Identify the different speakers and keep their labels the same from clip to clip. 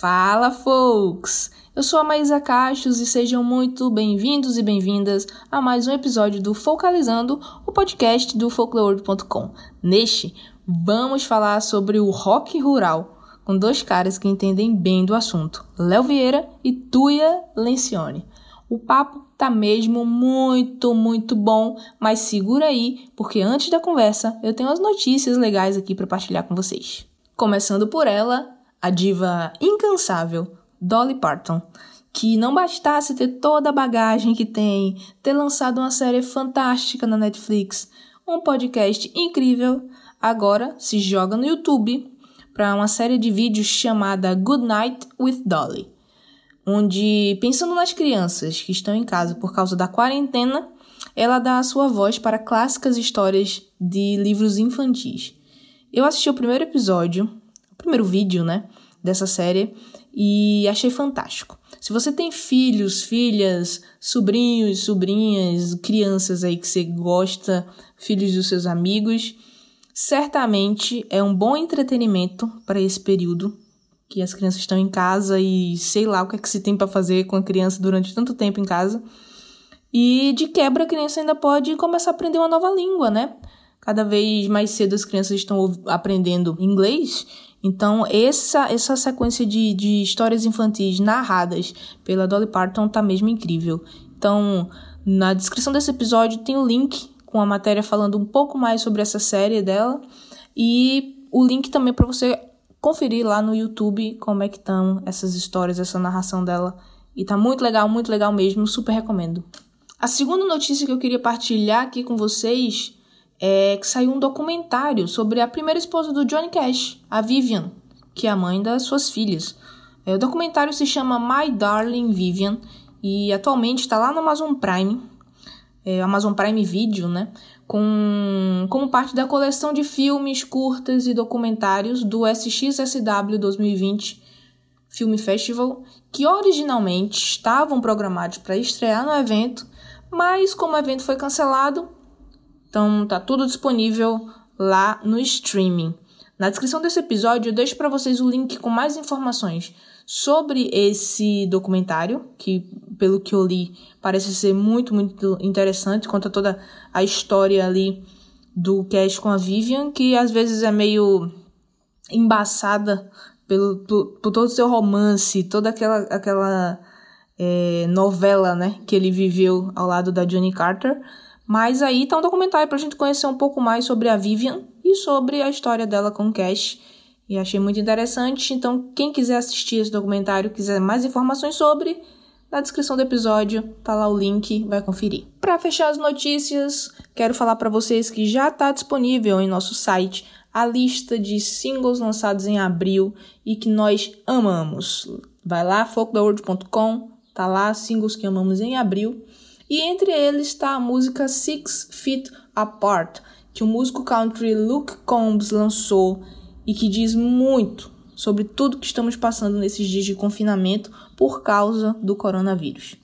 Speaker 1: Fala, folks! Eu sou a Maísa Cachos e sejam muito bem-vindos e bem-vindas a mais um episódio do Focalizando, o podcast do folklore.com. Neste, vamos falar sobre o rock rural, com dois caras que entendem bem do assunto, Léo Vieira e Tuia Lencioni. O papo tá mesmo muito, muito bom, mas segura aí, porque antes da conversa eu tenho as notícias legais aqui para partilhar com vocês. Começando por ela, a diva incansável Dolly Parton, que não bastasse ter toda a bagagem que tem, ter lançado uma série fantástica na Netflix, um podcast incrível, agora se joga no YouTube para uma série de vídeos chamada Good Night with Dolly, onde, pensando nas crianças que estão em casa por causa da quarentena, ela dá a sua voz para clássicas histórias de livros infantis. Eu assisti o primeiro episódio primeiro vídeo, né, dessa série e achei fantástico. Se você tem filhos, filhas, sobrinhos, sobrinhas, crianças aí que você gosta, filhos dos seus amigos, certamente é um bom entretenimento para esse período que as crianças estão em casa e sei lá o que é que se tem para fazer com a criança durante tanto tempo em casa. E de quebra a criança ainda pode começar a aprender uma nova língua, né? Cada vez mais cedo as crianças estão aprendendo inglês então, essa, essa sequência de, de histórias infantis narradas pela Dolly Parton tá mesmo incrível. Então, na descrição desse episódio tem o link com a matéria falando um pouco mais sobre essa série dela e o link também para você conferir lá no YouTube como é que estão essas histórias, essa narração dela. E tá muito legal, muito legal mesmo, super recomendo. A segunda notícia que eu queria partilhar aqui com vocês é que saiu um documentário sobre a primeira esposa do Johnny Cash, a Vivian, que é a mãe das suas filhas. É, o documentário se chama My Darling Vivian e atualmente está lá no Amazon Prime, é, Amazon Prime Video, né? Com, como parte da coleção de filmes, curtas e documentários do SXSW 2020 Film Festival, que originalmente estavam programados para estrear no evento, mas como o evento foi cancelado, então tá tudo disponível lá no streaming. Na descrição desse episódio eu deixo para vocês o link com mais informações sobre esse documentário, que pelo que eu li parece ser muito, muito interessante, conta toda a história ali do Cash com a Vivian, que às vezes é meio embaçada pelo, por, por todo o seu romance, toda aquela, aquela é, novela né, que ele viveu ao lado da Johnny Carter. Mas aí tá um documentário pra gente conhecer um pouco mais sobre a Vivian e sobre a história dela com Cash. E achei muito interessante. Então, quem quiser assistir esse documentário, quiser mais informações sobre, na descrição do episódio tá lá o link, vai conferir. Para fechar as notícias, quero falar para vocês que já está disponível em nosso site a lista de singles lançados em abril e que nós amamos. Vai lá, folktheworld.com, tá lá singles que amamos em abril e entre eles está a música Six Feet Apart, que o músico country Luke Combs lançou e que diz muito sobre tudo que estamos passando nesses dias de confinamento por causa do coronavírus.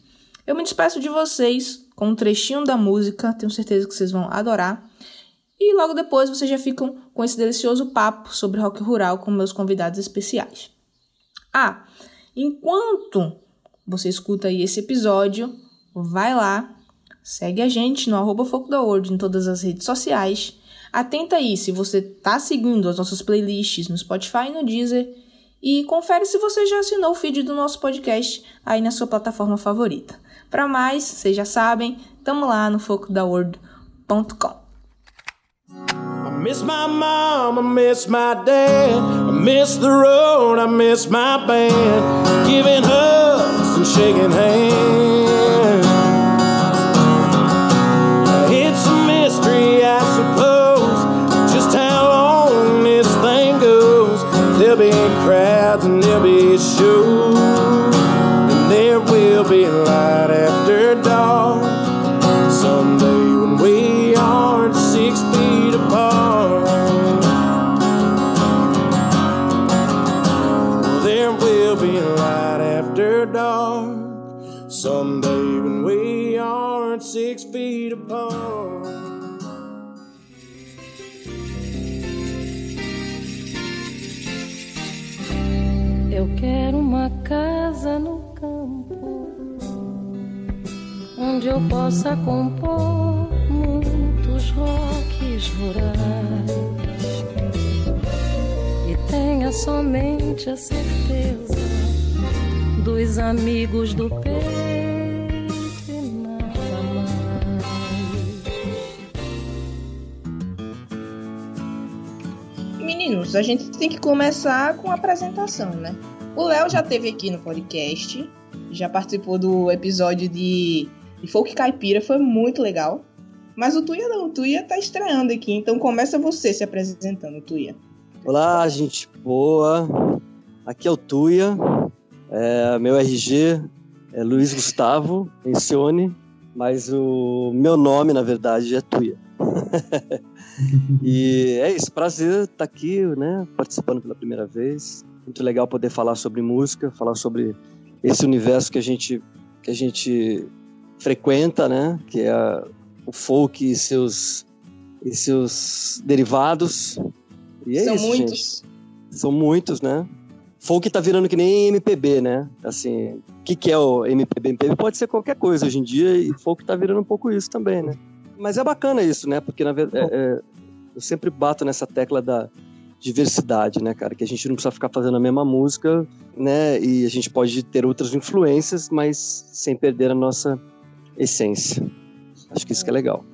Speaker 1: Eu me despeço de vocês com um trechinho da música, tenho certeza que vocês vão adorar. E logo depois vocês já ficam com esse delicioso papo sobre rock rural com meus convidados especiais. Ah, enquanto você escuta aí esse episódio, vai lá, segue a gente no arroba Foco da em todas as redes sociais. Atenta aí se você tá seguindo as nossas playlists no Spotify e no Deezer. E confere se você já assinou o feed do nosso podcast aí na sua plataforma favorita. Para mais, vocês já sabem, tamo lá no focodaworld.com. I miss my mom, I miss my dad, I miss the road, I miss my band, giving hugs and shaking hands.
Speaker 2: Onde eu possa compor muitos rocks rurais e tenha somente a certeza dos amigos do peito e nada
Speaker 1: mais. Meninos, a gente tem que começar com a apresentação, né? O Léo já teve aqui no podcast, já participou do episódio de, de Folk Caipira, foi muito legal. Mas o Tuia não, o Tuia tá estreando aqui, então começa você se apresentando, Tuia.
Speaker 3: Olá, gente boa. Aqui é o Tuia. É, meu RG é Luiz Gustavo Mencione, mas o meu nome, na verdade, é Tuia. e é isso, prazer estar aqui, né, participando pela primeira vez. Muito legal poder falar sobre música, falar sobre esse universo que a gente que a gente frequenta, né, que é o folk e seus e seus derivados. E é
Speaker 1: São
Speaker 3: isso,
Speaker 1: muitos.
Speaker 3: Gente. São muitos, né? Folk tá virando que nem MPB, né? Assim, o que, que é o MPB? MPB pode ser qualquer coisa hoje em dia e folk tá virando um pouco isso também, né? Mas é bacana isso, né? Porque, na verdade, é, é, eu sempre bato nessa tecla da diversidade, né, cara? Que a gente não precisa ficar fazendo a mesma música, né? E a gente pode ter outras influências, mas sem perder a nossa essência. Acho que isso que é legal.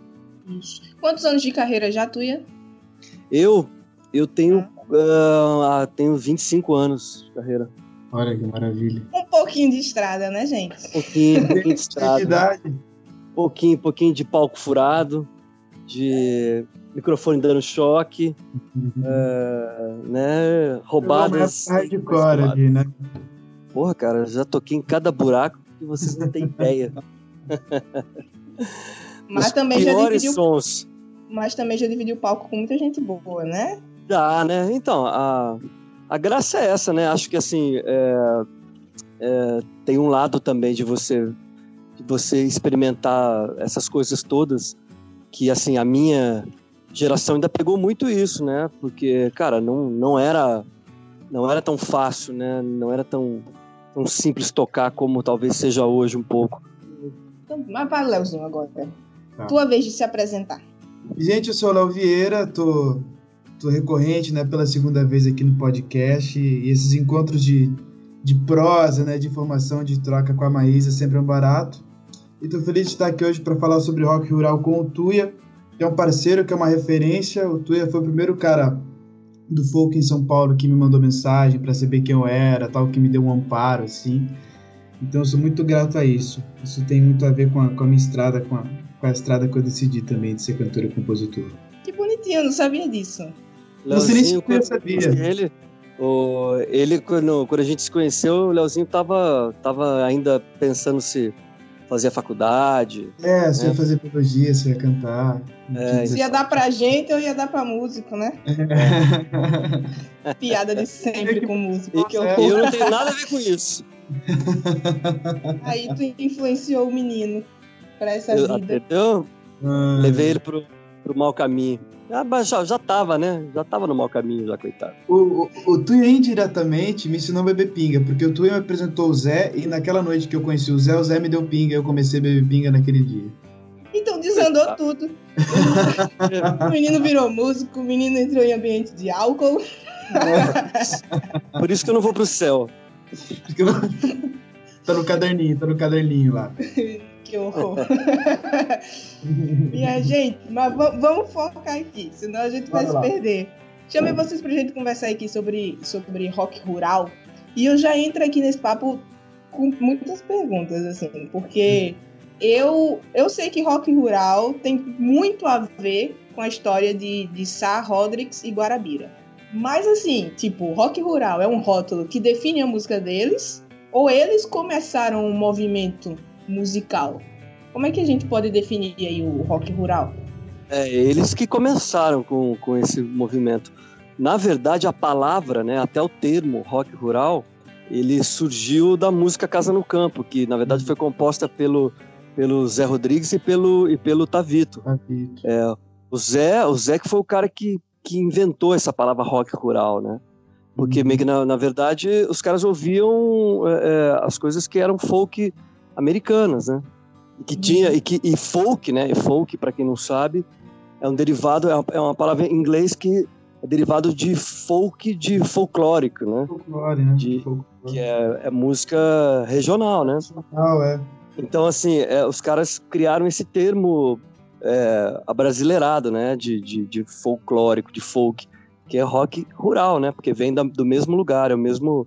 Speaker 1: Quantos anos de carreira já, Tuia?
Speaker 3: Eu, eu tenho, uh, tenho 25 anos de carreira.
Speaker 4: Olha que maravilha.
Speaker 1: Um pouquinho de estrada, né, gente?
Speaker 3: Um pouquinho, um pouquinho de estrada. Pouquinho, pouquinho de palco furado, de microfone dando choque, uh, né, roubadas.
Speaker 4: hardcore ali, né?
Speaker 3: Porra, cara, já toquei em cada buraco que vocês não têm ideia.
Speaker 1: Mas
Speaker 3: Os
Speaker 1: também já dividiu,
Speaker 3: sons.
Speaker 1: mas também já dividiu o palco com muita gente boa, né?
Speaker 3: Dá, né? Então, a, a graça é essa, né? Acho que assim é, é, tem um lado também de você de você experimentar essas coisas todas que assim a minha geração ainda pegou muito isso, né? Porque cara não, não era não era tão fácil, né? Não era tão tão simples tocar como talvez seja hoje um pouco.
Speaker 1: Então, mas vai, Leozinho, agora.
Speaker 4: Tá.
Speaker 1: Tua vez de se apresentar.
Speaker 4: Gente, eu sou o Léo Vieira, tô, tô recorrente né, pela segunda vez aqui no podcast. E esses encontros de, de prosa, né, de informação, de troca com a Maísa sempre é um barato. E tô feliz de estar aqui hoje para falar sobre rock rural com o Tuia, que é um parceiro, que é uma referência. O Tuia foi o primeiro cara do folk em São Paulo que me mandou mensagem para saber quem eu era, tal, que me deu um amparo, assim. Então eu sou muito grato a isso. Isso tem muito a ver com a, com a minha estrada, com a, com a estrada que eu decidi também de ser cantor e compositor.
Speaker 1: Que bonitinho, eu não sabia disso.
Speaker 4: Você nem
Speaker 3: Leozinho,
Speaker 4: sequer
Speaker 3: quando-
Speaker 4: sabia.
Speaker 3: Ele, o, ele quando, quando a gente se conheceu, o Leozinho tava, tava ainda pensando se fazia faculdade.
Speaker 4: É, você
Speaker 3: É.
Speaker 4: ia fazer biologia, você ia cantar.
Speaker 3: É,
Speaker 1: Se ia dar pra gente ou ia dar pra músico, né? Piada de sempre com músico.
Speaker 3: E
Speaker 1: Que
Speaker 4: É.
Speaker 3: eu não tenho nada a ver com isso.
Speaker 1: Aí tu influenciou o menino pra essa
Speaker 3: Eu,
Speaker 1: vida.
Speaker 3: entendeu?
Speaker 4: Ah,
Speaker 3: Levei ele pro, pro mau caminho. Ah, mas já, já tava, né? Já tava no mau caminho, já, coitado.
Speaker 4: O, o, o Tuia indiretamente me ensinou a beber pinga, porque o Tuia me apresentou o Zé e naquela noite que eu conheci o Zé, o Zé me deu pinga e eu comecei a beber pinga naquele dia.
Speaker 1: Então desandou tudo. O menino virou músico, o menino entrou em ambiente de álcool.
Speaker 3: Por isso que eu não vou pro céu.
Speaker 4: Tá no caderninho, tá no caderninho lá.
Speaker 1: Que horror. Minha gente, mas va- vamos focar aqui, senão a gente vai
Speaker 4: Bora
Speaker 1: se perder. Chamei vocês pra gente conversar aqui sobre, sobre rock rural. E eu já entro aqui nesse papo com muitas perguntas, assim, porque eu, eu sei que rock rural tem muito a ver com a história de, de Sá, Rodrigues e Guarabira. Mas assim, tipo, rock rural é um rótulo que define a música deles? Ou eles começaram um movimento musical? Como é que a gente pode definir aí o rock rural?
Speaker 3: É eles que começaram com, com esse movimento. Na verdade, a palavra, né, até o termo rock rural, ele surgiu da música Casa no Campo, que na verdade foi composta pelo, pelo Zé Rodrigues e pelo, e pelo Tavito.
Speaker 4: Papito.
Speaker 3: O Zé, o Zé que foi o cara que, que inventou essa palavra rock rural, né? Porque, meio que, na, na verdade, os caras ouviam é, é, as coisas que eram folk americanas, né? E que tinha, e, que, e folk, né? E folk, para quem não sabe, é um derivado, é uma, é uma palavra em inglês que é derivado de folk, de folclórico, né?
Speaker 4: Folclore, né?
Speaker 3: De-
Speaker 4: Folclore.
Speaker 3: Que é, é música regional, né?
Speaker 4: Ah, é.
Speaker 3: Então, assim, é, os caras criaram esse termo é, abrasileirado, né? De, de, de folclórico, de folk, que é rock rural, né? Porque vem da- do mesmo lugar, é o mesmo,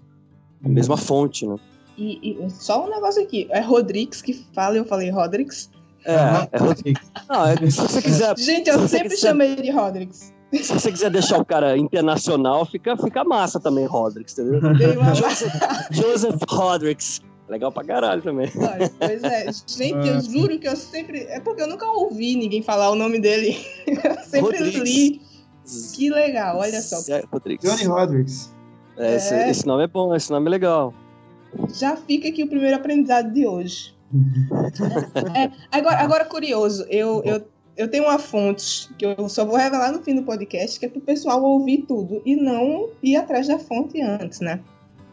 Speaker 3: a mesma fonte, né?
Speaker 1: E, e só um negócio aqui. É Rodrigues que fala, eu falei Rodrigues.
Speaker 3: É, é Rodrigo. Não, é, se você quiser,
Speaker 1: Gente, eu
Speaker 3: Se
Speaker 1: sempre
Speaker 3: quiser-
Speaker 1: chamei de Rodrigues.
Speaker 3: se você quiser deixar o cara internacional, fica, fica massa também, Rodrigues, entendeu?
Speaker 1: Uma-
Speaker 3: Joseph, Joseph Rodrigues. Legal pra caralho também.
Speaker 1: Olha, Pois é, gente, eu
Speaker 4: Ah,
Speaker 1: juro que eu sempre. É porque eu nunca ouvi ninguém falar o nome dele. Eu sempre
Speaker 3: Rodrigues.
Speaker 1: li. Que legal, olha só.
Speaker 3: É, Rodrigues.
Speaker 4: Johnny Rodrigues.
Speaker 3: É, esse,
Speaker 1: É.
Speaker 3: esse nome é bom, esse nome é legal.
Speaker 1: Já fica aqui o primeiro aprendizado de hoje. É, agora, agora, curioso, eu, eu, eu tenho uma fonte que eu só vou revelar no fim do podcast, que é pro pessoal ouvir tudo e não ir atrás da fonte antes, né?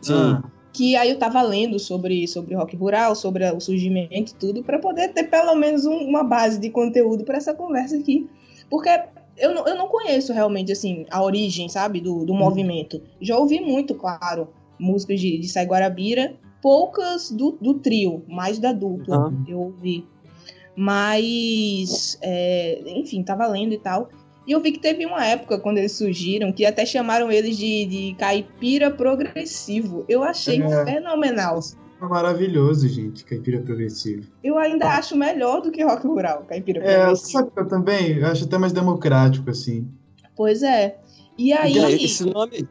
Speaker 3: Sim.
Speaker 4: Ah,
Speaker 1: Que aí eu tava lendo sobre, sobre rock rural, sobre o surgimento e tudo, para poder ter pelo menos um- uma base de conteúdo para essa conversa aqui. Porque eu não, eu não conheço realmente, assim, a origem, sabe, do, do movimento. Já ouvi muito, claro, músicas de, de Sai Guarabira, poucas do, do trio, mais da dupla,
Speaker 3: Aham.
Speaker 1: eu ouvi. Mas, é, enfim, tava lendo e tal. E eu vi que teve uma época quando eles surgiram que até chamaram eles de, de caipira progressivo. Eu achei
Speaker 4: É.
Speaker 1: fenomenal.
Speaker 4: é maravilhoso, gente, caipira progressivo.
Speaker 1: Eu ainda acho melhor do que rock rural, caipira
Speaker 4: É,
Speaker 1: progressivo.
Speaker 4: sabe que eu também eu acho até mais democrático, assim.
Speaker 1: Pois é. E aí.
Speaker 3: Esse nome,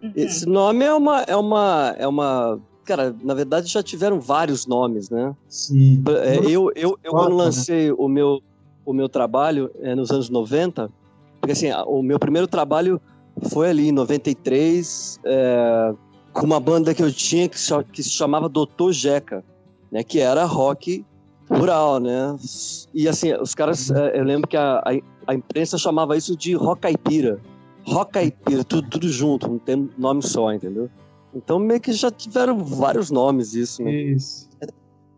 Speaker 1: Uhum.
Speaker 3: esse nome é uma, é uma, é uma, cara, na verdade já tiveram vários nomes, né?
Speaker 4: Sim.
Speaker 3: É, eu, eu, eu quando
Speaker 4: né?
Speaker 3: lancei o meu, o meu trabalho é, nos anos 90, porque assim, o meu primeiro trabalho foi ali em 93, é, com uma banda que eu tinha que, que se chamava Doutor Jeca, né? Que era rock rural, né? E assim, os caras, é, eu lembro que a, a, imprensa chamava isso de rock caipira. Rock caipira, tudo, tudo junto, não tem nome só, entendeu? Então meio que já tiveram vários nomes isso, né?
Speaker 4: Isso.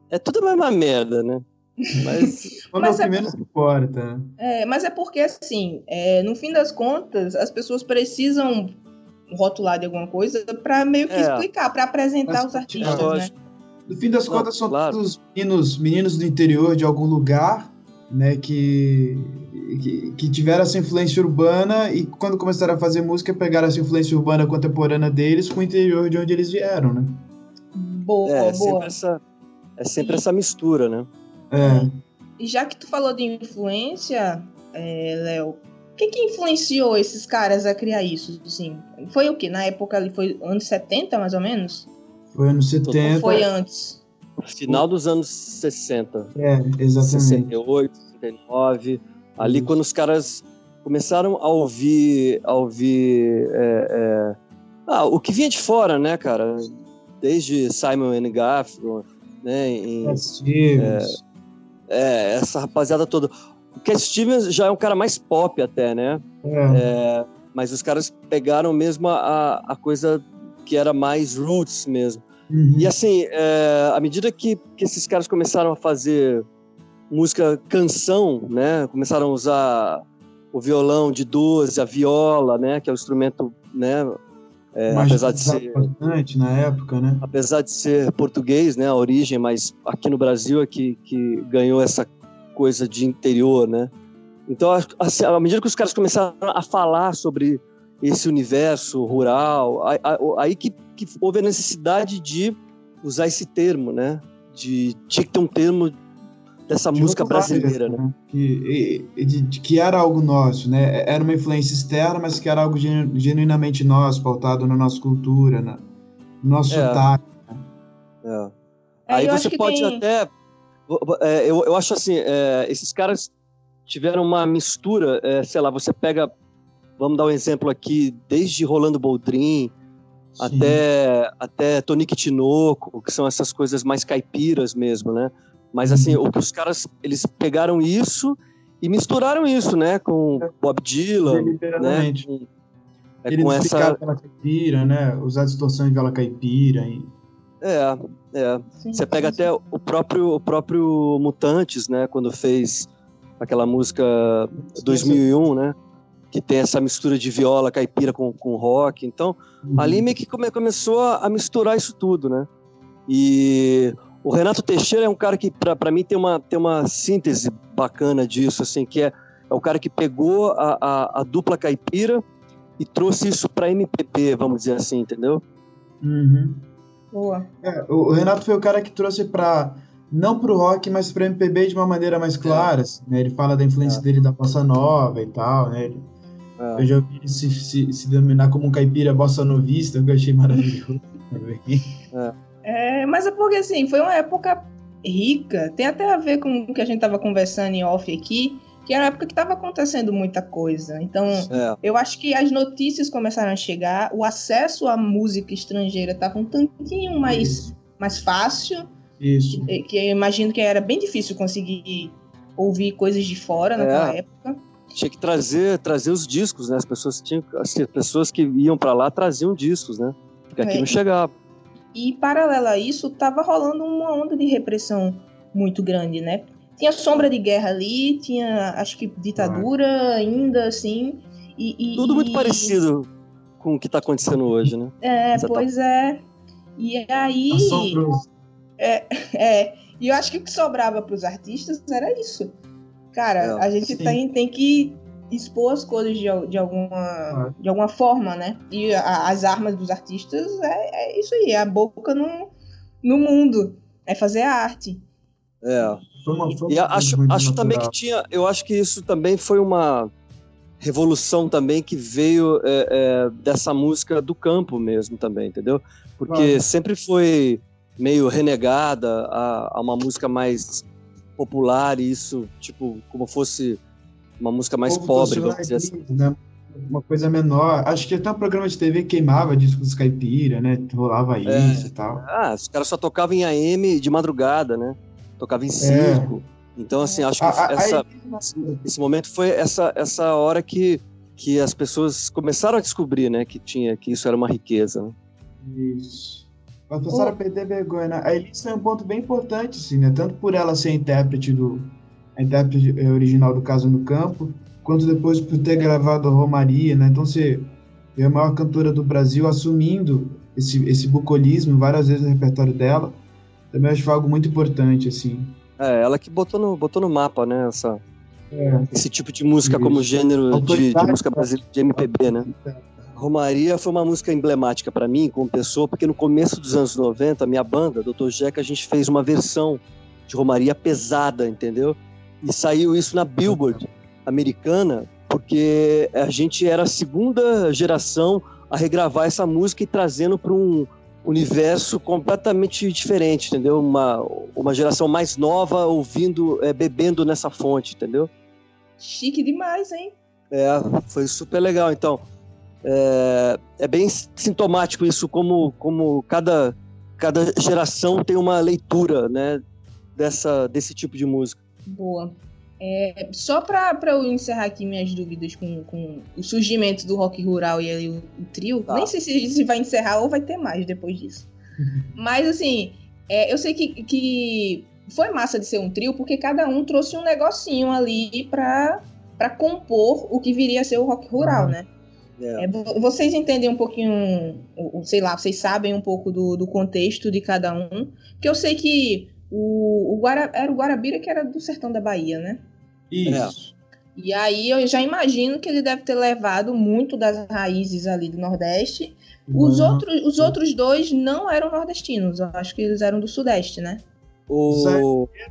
Speaker 3: É tudo a mesma merda, né? Mas
Speaker 4: Quando é
Speaker 1: Mas
Speaker 4: o
Speaker 1: é-
Speaker 4: que menos importa, né?
Speaker 1: É, mas é porque, assim, é, no fim das contas, as pessoas precisam rotular de alguma coisa para meio que
Speaker 3: É.
Speaker 1: explicar, para apresentar
Speaker 4: Mas,
Speaker 1: os artistas, né?
Speaker 3: lógico.
Speaker 4: No fim das
Speaker 3: Não,
Speaker 4: contas, são
Speaker 3: claro.
Speaker 4: todos meninos, meninos do interior de algum lugar, né, que, que, que tiveram essa influência urbana e quando começaram a fazer música, pegaram essa influência urbana contemporânea deles com o interior de onde eles vieram, né?
Speaker 1: Boa,
Speaker 3: é,
Speaker 1: boa.
Speaker 3: sempre essa, é sempre essa mistura, né?
Speaker 4: É,
Speaker 1: E já que tu falou de influência, é, Léo, o que que influenciou esses caras a criar isso? Assim, foi o que? Na época ali foi anos 70, mais ou menos?
Speaker 4: foi anos
Speaker 1: Ou
Speaker 4: 70.
Speaker 1: foi antes?
Speaker 3: Final dos anos 60,
Speaker 4: É, exatamente.
Speaker 3: 68, 69, ali
Speaker 4: Isso.
Speaker 3: quando os caras começaram a ouvir, a ouvir é, é, ah, o que vinha de fora, né, cara? Desde Simon and Garfunkel, né, em,
Speaker 4: É.
Speaker 3: é, essa rapaziada toda. O Cat Stevens já é um cara mais pop até, né?
Speaker 4: É,
Speaker 3: É, mas os caras pegaram mesmo a, a coisa que era mais roots mesmo.
Speaker 4: uhum.
Speaker 3: E assim, é, à medida que, que esses caras começaram a fazer música canção, né? Começaram a usar o violão de 12, a viola, né? Que é o instrumento, né? É, apesar de ser
Speaker 4: importante na época, né?
Speaker 3: apesar de ser português, né, a origem, mas aqui no Brasil é que, que ganhou essa coisa de interior, né? Então, assim, à medida que os caras começaram a falar sobre esse universo rural, aí, aí que, que houve a necessidade de usar esse termo, né? De tinha que ter um termo dessa
Speaker 4: De
Speaker 3: música brasileira,
Speaker 4: isso,
Speaker 3: né?
Speaker 4: Que, e- e de, de que era algo nosso, né? Era uma influência externa, mas que era algo genu- genuinamente nosso, pautado na nossa cultura, na, no nosso
Speaker 3: É.
Speaker 4: sotaque.
Speaker 3: É.
Speaker 1: É,
Speaker 3: Aí você
Speaker 1: que
Speaker 3: pode
Speaker 1: tem-
Speaker 3: até. é, eu, eu acho assim, é, esses caras tiveram uma mistura, é, sei lá, você pega, vamos dar um exemplo aqui, desde Rolando Boldrin
Speaker 4: Sim.
Speaker 3: até, até Tonique Tinoco, que são essas coisas mais caipiras mesmo, né? Mas assim, que os caras, eles pegaram isso e misturaram isso, né? Com Bob Dylan, né? Com, É com essa.
Speaker 4: viola caipira, né? Usar distorção em viola caipira. E...
Speaker 3: É, é.
Speaker 1: Sim,
Speaker 3: Você pega
Speaker 1: sim,
Speaker 3: até o próprio, o próprio Mutantes, né? Quando fez aquela música 2001, né? Que tem essa mistura de viola caipira com, com rock. Então, ali meio que come- começou a misturar isso tudo, né? E o Renato Teixeira é um cara que, pra pra mim, tem uma, tem uma síntese bacana disso, assim, que é, é o cara que pegou a, a, a dupla caipira e trouxe isso pra MPB, vamos dizer assim, entendeu?
Speaker 4: Uhum.
Speaker 1: Boa.
Speaker 4: É, o o Renato foi o cara que trouxe para não pro rock, mas pro MPB de uma maneira mais clara. assim, né? Ele fala da influência
Speaker 3: É.
Speaker 4: dele da bossa nova e tal, né? Ele-
Speaker 3: É.
Speaker 4: Eu já ouvi ele se, se, se denominar como um caipira bossa novista, que eu achei maravilhoso também.
Speaker 1: É, mas é porque assim, foi uma época rica. Tem até a ver com o que a gente tava conversando em off aqui, que era uma época que tava acontecendo muita coisa. Então,
Speaker 3: É.
Speaker 1: eu acho que as notícias começaram a chegar, o acesso à música estrangeira tava um tantinho mais,
Speaker 4: Isso.
Speaker 1: mais fácil,
Speaker 4: Isso.
Speaker 1: que, que eu imagino que era bem difícil conseguir ouvir coisas de fora naquela
Speaker 3: É.
Speaker 1: época.
Speaker 3: Tinha que trazer, trazer os discos, né? As pessoas tinham, as pessoas que iam pra lá traziam discos, né? Porque aqui
Speaker 1: É.
Speaker 3: não chegava.
Speaker 1: E paralelo a isso, tava rolando uma onda de repressão muito grande, né? Tinha sombra de guerra ali, tinha acho que ditadura ainda, assim. E, e-
Speaker 3: Tudo muito
Speaker 1: e-
Speaker 3: parecido com o que tá acontecendo hoje, né?
Speaker 1: É,
Speaker 3: Exatamente.
Speaker 1: pois é. E aí.
Speaker 4: Assombroso.
Speaker 1: É, e eu acho que o que sobrava pros artistas era isso. Cara,
Speaker 3: É,
Speaker 1: a gente tem, tem que expor as coisas de, de, alguma, de alguma forma, né? E a- as armas dos artistas é, é isso aí, é a boca no, no mundo. É fazer arte.
Speaker 3: É. E acho, acho também que tinha. Eu acho que isso também foi uma revolução também que veio é, é, dessa música do campo mesmo também, entendeu? Porque
Speaker 4: Claro.
Speaker 3: sempre foi meio renegada a, a uma música mais popular e isso, tipo, como fosse uma música mais pobre, vamos dizer assim.
Speaker 4: né? Uma coisa menor. Acho que até um programa de TV que queimava discos caipira, né? Rolava
Speaker 3: É.
Speaker 4: isso e tal.
Speaker 3: Ah, os caras só tocavam em AM de madrugada, né? Tocava em circo. Então, assim, acho que
Speaker 4: A-
Speaker 3: essa,
Speaker 4: aí-
Speaker 3: esse momento foi essa, essa hora que, que as pessoas começaram a descobrir, né? Que tinha, que isso era uma riqueza. né?
Speaker 4: Isso. Mas passaram a perder vergonha. Né? A Elise é um ponto bem importante, assim, né? Tanto por ela ser intérprete do. A intérprete eh, original do Caso no Campo, quanto depois por ter gravado a Romaria, né? Então você vê a maior cantora do Brasil assumindo esse, esse bucolismo várias vezes no repertório dela. Também acho algo muito importante, assim.
Speaker 3: É, ela que botou no, botou no mapa, né? Essa,
Speaker 4: É.
Speaker 3: esse tipo de música como
Speaker 4: Isso.
Speaker 3: gênero de, de música brasileira, de MPB, né? Romaria foi uma música emblemática para mim, como pessoa, porque no começo dos anos 90, a minha banda, Dr. Jeca, a gente fez uma versão de Romaria pesada, entendeu? E saiu isso na Billboard americana, porque a gente era a segunda geração a regravar essa música e trazendo para um universo completamente diferente, entendeu? Uma, uma geração mais nova ouvindo, é, bebendo nessa fonte, entendeu?
Speaker 1: Chique demais, hein?
Speaker 3: É, foi super legal. Então, é, é bem sintomático isso, como, como cada, cada geração tem uma leitura, né, dessa, desse tipo de música.
Speaker 1: Boa. É, só pra, pra eu encerrar aqui minhas dúvidas com, com o surgimento do rock rural e o, o trio,
Speaker 3: Tá.
Speaker 1: nem sei se, se vai encerrar ou vai ter mais depois disso. Mas assim, é, eu sei que, que foi massa de ser um trio, porque cada um trouxe um negocinho ali pra, pra compor o que viria a ser o rock rural,
Speaker 4: Uhum.
Speaker 1: né?
Speaker 3: É.
Speaker 1: É, vo- vocês entendem um pouquinho, sei lá, vocês sabem um pouco do, do contexto de cada um. Porque eu sei que o, o Guara, era o Guarabira que era do sertão da Bahia, né?
Speaker 4: Isso.
Speaker 1: E aí eu já imagino que ele deve ter levado muito das raízes ali do Nordeste. Os,
Speaker 4: Uhum.
Speaker 1: outros, os outros dois não eram nordestinos, eu acho que eles eram do Sudeste, né?
Speaker 3: O,
Speaker 4: É,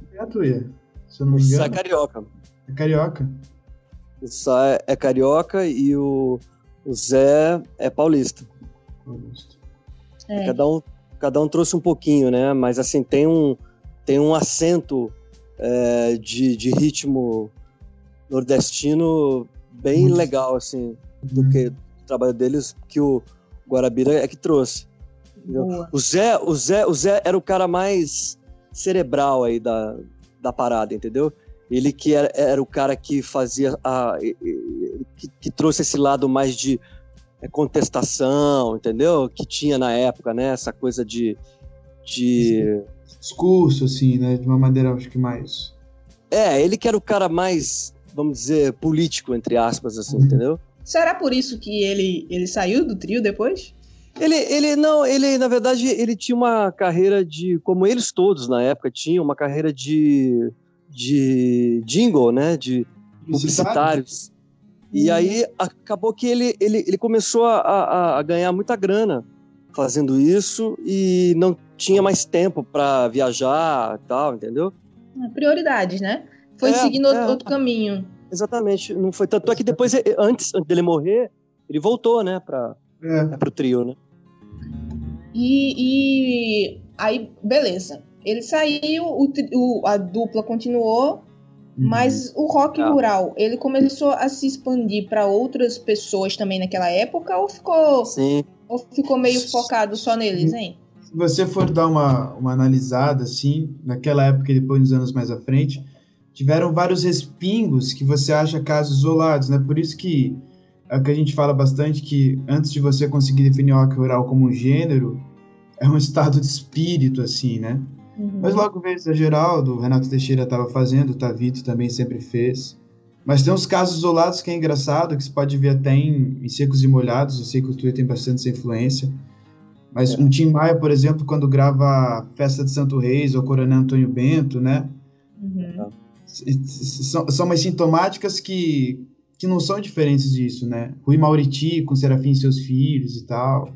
Speaker 3: Sá é
Speaker 4: engano.
Speaker 3: carioca.
Speaker 4: É carioca.
Speaker 3: O Sá é carioca e o, o Zé é paulista.
Speaker 1: É.
Speaker 3: Cada um, cada um trouxe um pouquinho, né? Mas assim, tem um, tem um acento é, de, de ritmo nordestino bem
Speaker 4: Muito.
Speaker 3: legal, assim, do que o trabalho deles, que o Guarabira é que trouxe. O Zé, o Zé, o Zé era o cara mais cerebral aí da, da parada, entendeu? Ele que era, era o cara que fazia a, que, que trouxe esse lado mais de é, contestação, entendeu? Que tinha na época, né? Essa coisa de. de...
Speaker 4: Discurso, assim, né? De uma maneira, acho que mais.
Speaker 3: É, ele que era o cara mais, vamos dizer, político, entre aspas, assim, uhum. entendeu?
Speaker 1: Será por isso que ele, ele saiu do trio depois?
Speaker 3: Ele, ele não, ele na verdade ele tinha uma carreira de, como eles todos na época tinham, uma carreira de, de jingle, né, de publicitários. E hum. aí acabou que ele, ele, ele começou a, a, a, ganhar muita grana fazendo isso e não tinha mais tempo para viajar e tal, entendeu?
Speaker 1: É, prioridades, né? Foi é, seguindo é, outro caminho.
Speaker 3: Exatamente. Não foi tanto é que depois, antes, antes dele morrer, ele voltou, né, para é. é pro trio, né?
Speaker 1: E, e aí, beleza. Ele saiu, o, o, a dupla continuou, Uhum. Mas o rock ah. rural, ele começou a se expandir para outras pessoas também naquela época ou ficou
Speaker 3: Sim.
Speaker 1: Ou ficou meio focado só neles, hein?
Speaker 4: Se você for dar uma, uma analisada assim, naquela época e depois nos anos mais à frente, tiveram vários respingos que você acha casos isolados, né? Por isso que é o que a gente fala bastante que antes de você conseguir definir o rock rural como um gênero, é um estado de espírito assim, né? Uhum. Mas logo veio a Geraldo, o Renato Teixeira estava fazendo, o Tavito também sempre fez. Mas tem uns casos isolados que é engraçado, que você pode ver até em, em Secos e Molhados, eu sei que o Twitter tem bastante essa influência. Mas é. um Tim Maia, por exemplo, quando grava Festa de Santo Reis ou Coronel Antônio Bento, né? Uhum. São, são umas sintomáticas que, que não são diferentes disso, né? Rui Mauriti com Serafim e seus filhos e tal.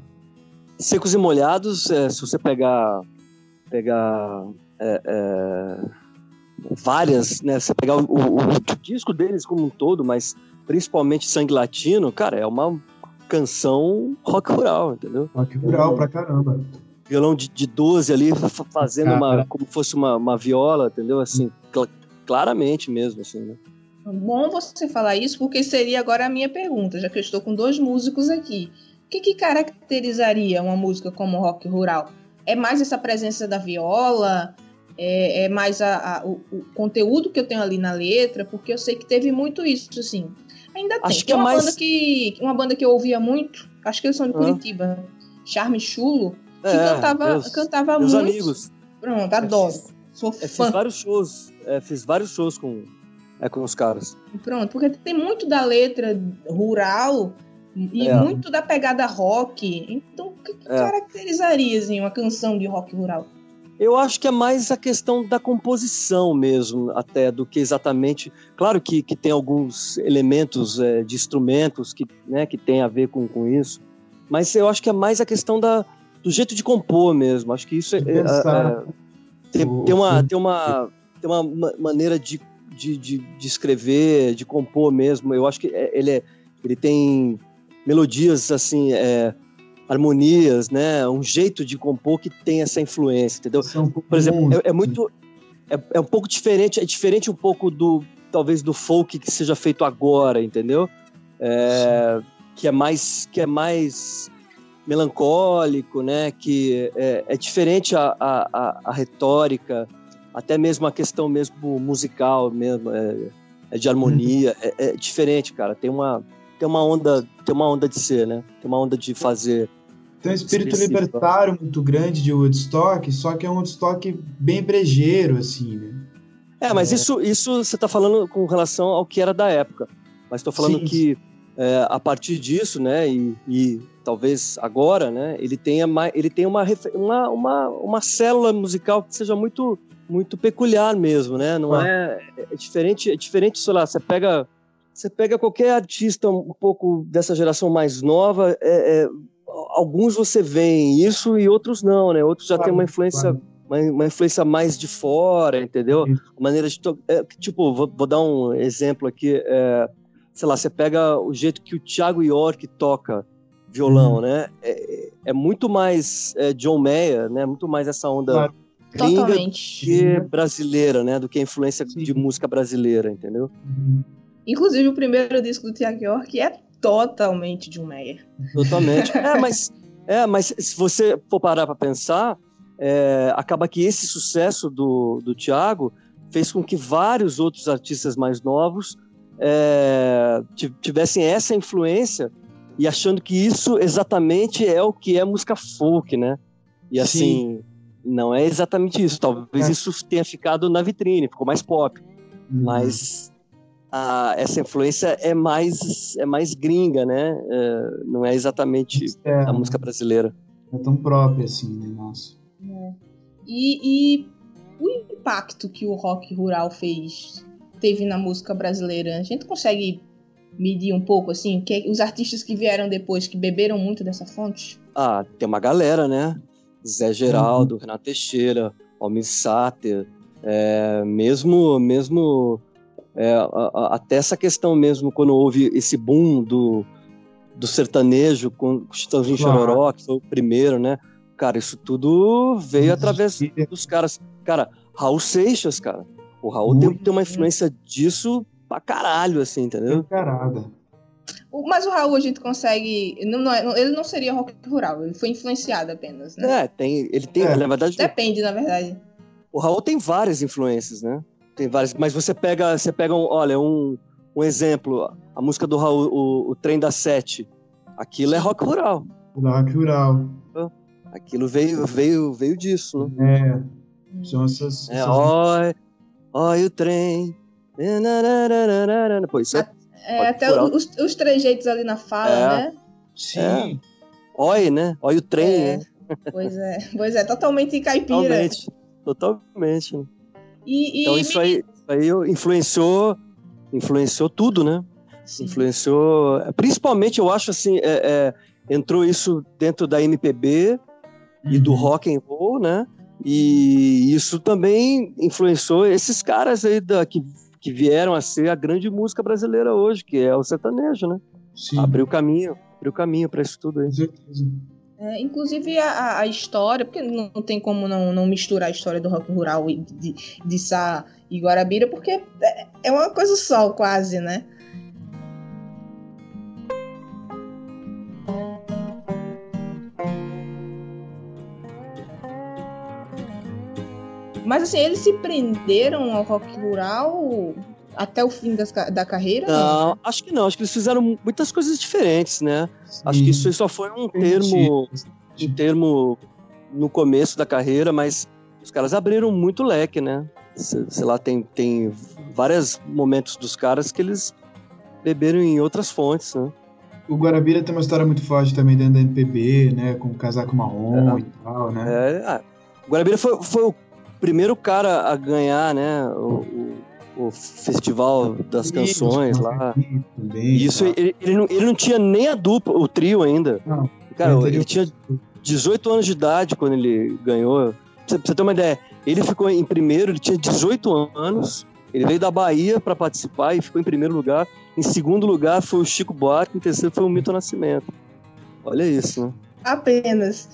Speaker 3: Secos e Molhados, é, se você pegar pegar é, é, várias, né? Você pegar o, o, o, disco deles como um todo, mas principalmente Sangue Latino, cara, é uma canção rock rural, entendeu?
Speaker 4: Rock rural é, pra caramba.
Speaker 3: Violão de, de 12 ali, fazendo uma, como fosse uma, uma viola, entendeu? Assim, cl claramente mesmo, assim, né?
Speaker 1: Bom você falar isso, porque seria agora a minha pergunta, já que eu estou com dois músicos aqui. O que, que caracterizaria uma música como rock rural? é mais essa presença da viola, é, é mais a, a, o, o, conteúdo que eu tenho ali na letra, porque eu sei que teve muito isso, assim. Ainda tem. Acho que é uma, mais... banda que, uma banda que eu ouvia muito, acho que eles são de Curitiba, ah. Charme Chulo, que é, cantava, meus, cantava
Speaker 3: meus
Speaker 1: muito.
Speaker 3: amigos.
Speaker 1: Pronto, adoro. Sou
Speaker 3: é, fã. Fiz vários shows, é, fiz vários shows com, é, com os caras.
Speaker 1: Pronto, porque tem muito da letra rural e é. muito da pegada rock. Então, o que, que é. caracterizaria assim, uma canção de rock rural?
Speaker 3: Eu acho que é mais a questão da composição mesmo, até, do que exatamente. Claro que, que tem alguns elementos é, de instrumentos que, né, que tem a ver com, com isso, mas eu acho que é mais a questão da, do jeito de compor mesmo. Acho que isso é, é, é tem, tem, uma, tem, uma, tem uma maneira de, de, de, de escrever, de compor mesmo. Eu acho que é, ele, é, ele tem melodias assim, é, harmonias, né? Um jeito de compor que tem essa influência, entendeu? Por exemplo, é, é muito é, é, um pouco diferente, é diferente um pouco do talvez do folk que seja feito agora, entendeu? É, que é mais que é mais melancólico, né? Que é, é diferente a, a, a, retórica, até mesmo a questão mesmo musical, mesmo é, é de harmonia, uhum. é, é diferente, cara. Tem uma tem uma onda, tem uma onda de ser, né? Tem uma onda de fazer.
Speaker 4: Tem um espírito libertário muito grande de Woodstock, só que é um Woodstock bem brejeiro, assim, né?
Speaker 3: É, mas é. Isso, isso você está falando com relação ao que era da época. Mas estou falando sim, que é, a partir disso, né, e, e, talvez agora, né, ele tenha, mais, ele tenha uma, uma, uma, uma célula musical que seja muito muito peculiar mesmo, né? Não ah. é, é diferente, é diferente, sei lá, você pega você pega qualquer artista um pouco dessa geração mais nova, é, é, alguns você vê isso e outros não, né? Outros já claro, têm uma influência, claro. uma, uma, influência mais de fora, entendeu? Maneira de é, tipo, vou, vou, dar um exemplo aqui, é, sei lá, você pega o jeito que o Thiago York toca violão, uhum. né? É, é, muito mais é, John Mayer, né? Muito mais essa onda claro. gringa que brasileira, né? Do que a influência Sim. de música brasileira, entendeu?
Speaker 1: Uhum. Inclusive, o primeiro disco do Tiago York é totalmente de um Meyer.
Speaker 3: Totalmente. é, mas, é, mas se você for parar para pensar, é, acaba que esse sucesso do, do Tiago fez com que vários outros artistas mais novos é, tivessem essa influência e achando que isso exatamente é o que é música folk, né? E assim, Sim. não é exatamente isso. Talvez é. isso tenha ficado na vitrine, ficou mais pop. Uhum. Mas a, essa influência é mais, é mais gringa, né? É, não é exatamente é, a música brasileira.
Speaker 4: É tão própria assim, né? Nossa. É.
Speaker 1: E, e o impacto que o rock rural fez teve na música brasileira, a gente consegue medir um pouco, assim, que os artistas que vieram depois, que beberam muito dessa fonte?
Speaker 3: Ah, tem uma galera, né? Zé Geraldo, uhum. Renato Teixeira, Almir Sater, é, mesmo, mesmo é, a, a, até essa questão mesmo, quando houve esse boom do, do sertanejo com o Chitãozinho claro. Chororó, que foi o primeiro, né? Cara, isso tudo veio através dos caras. Cara, Raul Seixas, cara. O Raul tem, tem, uma influência disso pra caralho, assim, entendeu?
Speaker 4: Carada.
Speaker 1: Mas o Raul a gente consegue. Não, não, é, ele não seria rock rural, ele foi influenciado apenas, né?
Speaker 3: É, tem. Ele tem, é. na verdade.
Speaker 1: Depende, na verdade.
Speaker 3: O Raul tem várias influências, né? Tem várias. Mas você pega, você pega um, olha, um, um exemplo, a música do Raul, o, o Trem da Sete. Aquilo é rock rural.
Speaker 4: Rock rural.
Speaker 3: Aquilo veio, veio, veio disso, né?
Speaker 4: É. São essas.
Speaker 3: É, oi o trem. Pô, isso é
Speaker 1: é, até os, os trejeitos ali na fala, é. né?
Speaker 3: Sim. É. Oi, né? Oi o trem,
Speaker 1: é.
Speaker 3: né?
Speaker 1: Pois é, pois é, totalmente caipira.
Speaker 3: Totalmente, totalmente. E, e então isso aí, isso aí influenciou, influenciou tudo, né? Sim. Influenciou, principalmente eu acho assim, é, é, entrou isso dentro da MPB uhum. e do uhum. rock and roll, né? E isso também influenciou esses caras aí da, que que vieram a ser a grande música brasileira hoje, que é o sertanejo, né? Sim. Abriu caminho, abriu caminho para isso tudo aí.
Speaker 1: É, inclusive a, a, história, porque não tem como não, não misturar a história do rock rural de, de, de Sá e Guarabira, porque é, é uma coisa só, quase, né? Mas assim, eles se prenderam ao rock rural até o fim das, da carreira?
Speaker 3: Não, não, acho que não. Acho que eles fizeram muitas coisas diferentes, né? Sim. Acho que isso só foi um termo, um termo no começo da carreira, mas os caras abriram muito leque, né? Sei lá, tem, tem vários momentos dos caras que eles beberam em outras fontes, né?
Speaker 4: O Guarabira tem uma história muito forte também dentro da MPB, né? Com o casaco marrom é. e tal, né? É,
Speaker 3: ah, o Guarabira foi, foi o primeiro cara a ganhar, né, o, o, o Festival das Canções lá. Isso, tá. ele, ele, não, ele não tinha nem a dupla, o trio ainda. Não, cara, ele tinha 18 anos de idade quando ele ganhou. Pra você ter uma ideia, ele ficou em primeiro, ele tinha 18 anos. Ele veio da Bahia para participar e ficou em primeiro lugar. Em segundo lugar foi o Chico Buarque, em terceiro foi o Milton Nascimento. Olha isso, né?
Speaker 1: Apenas.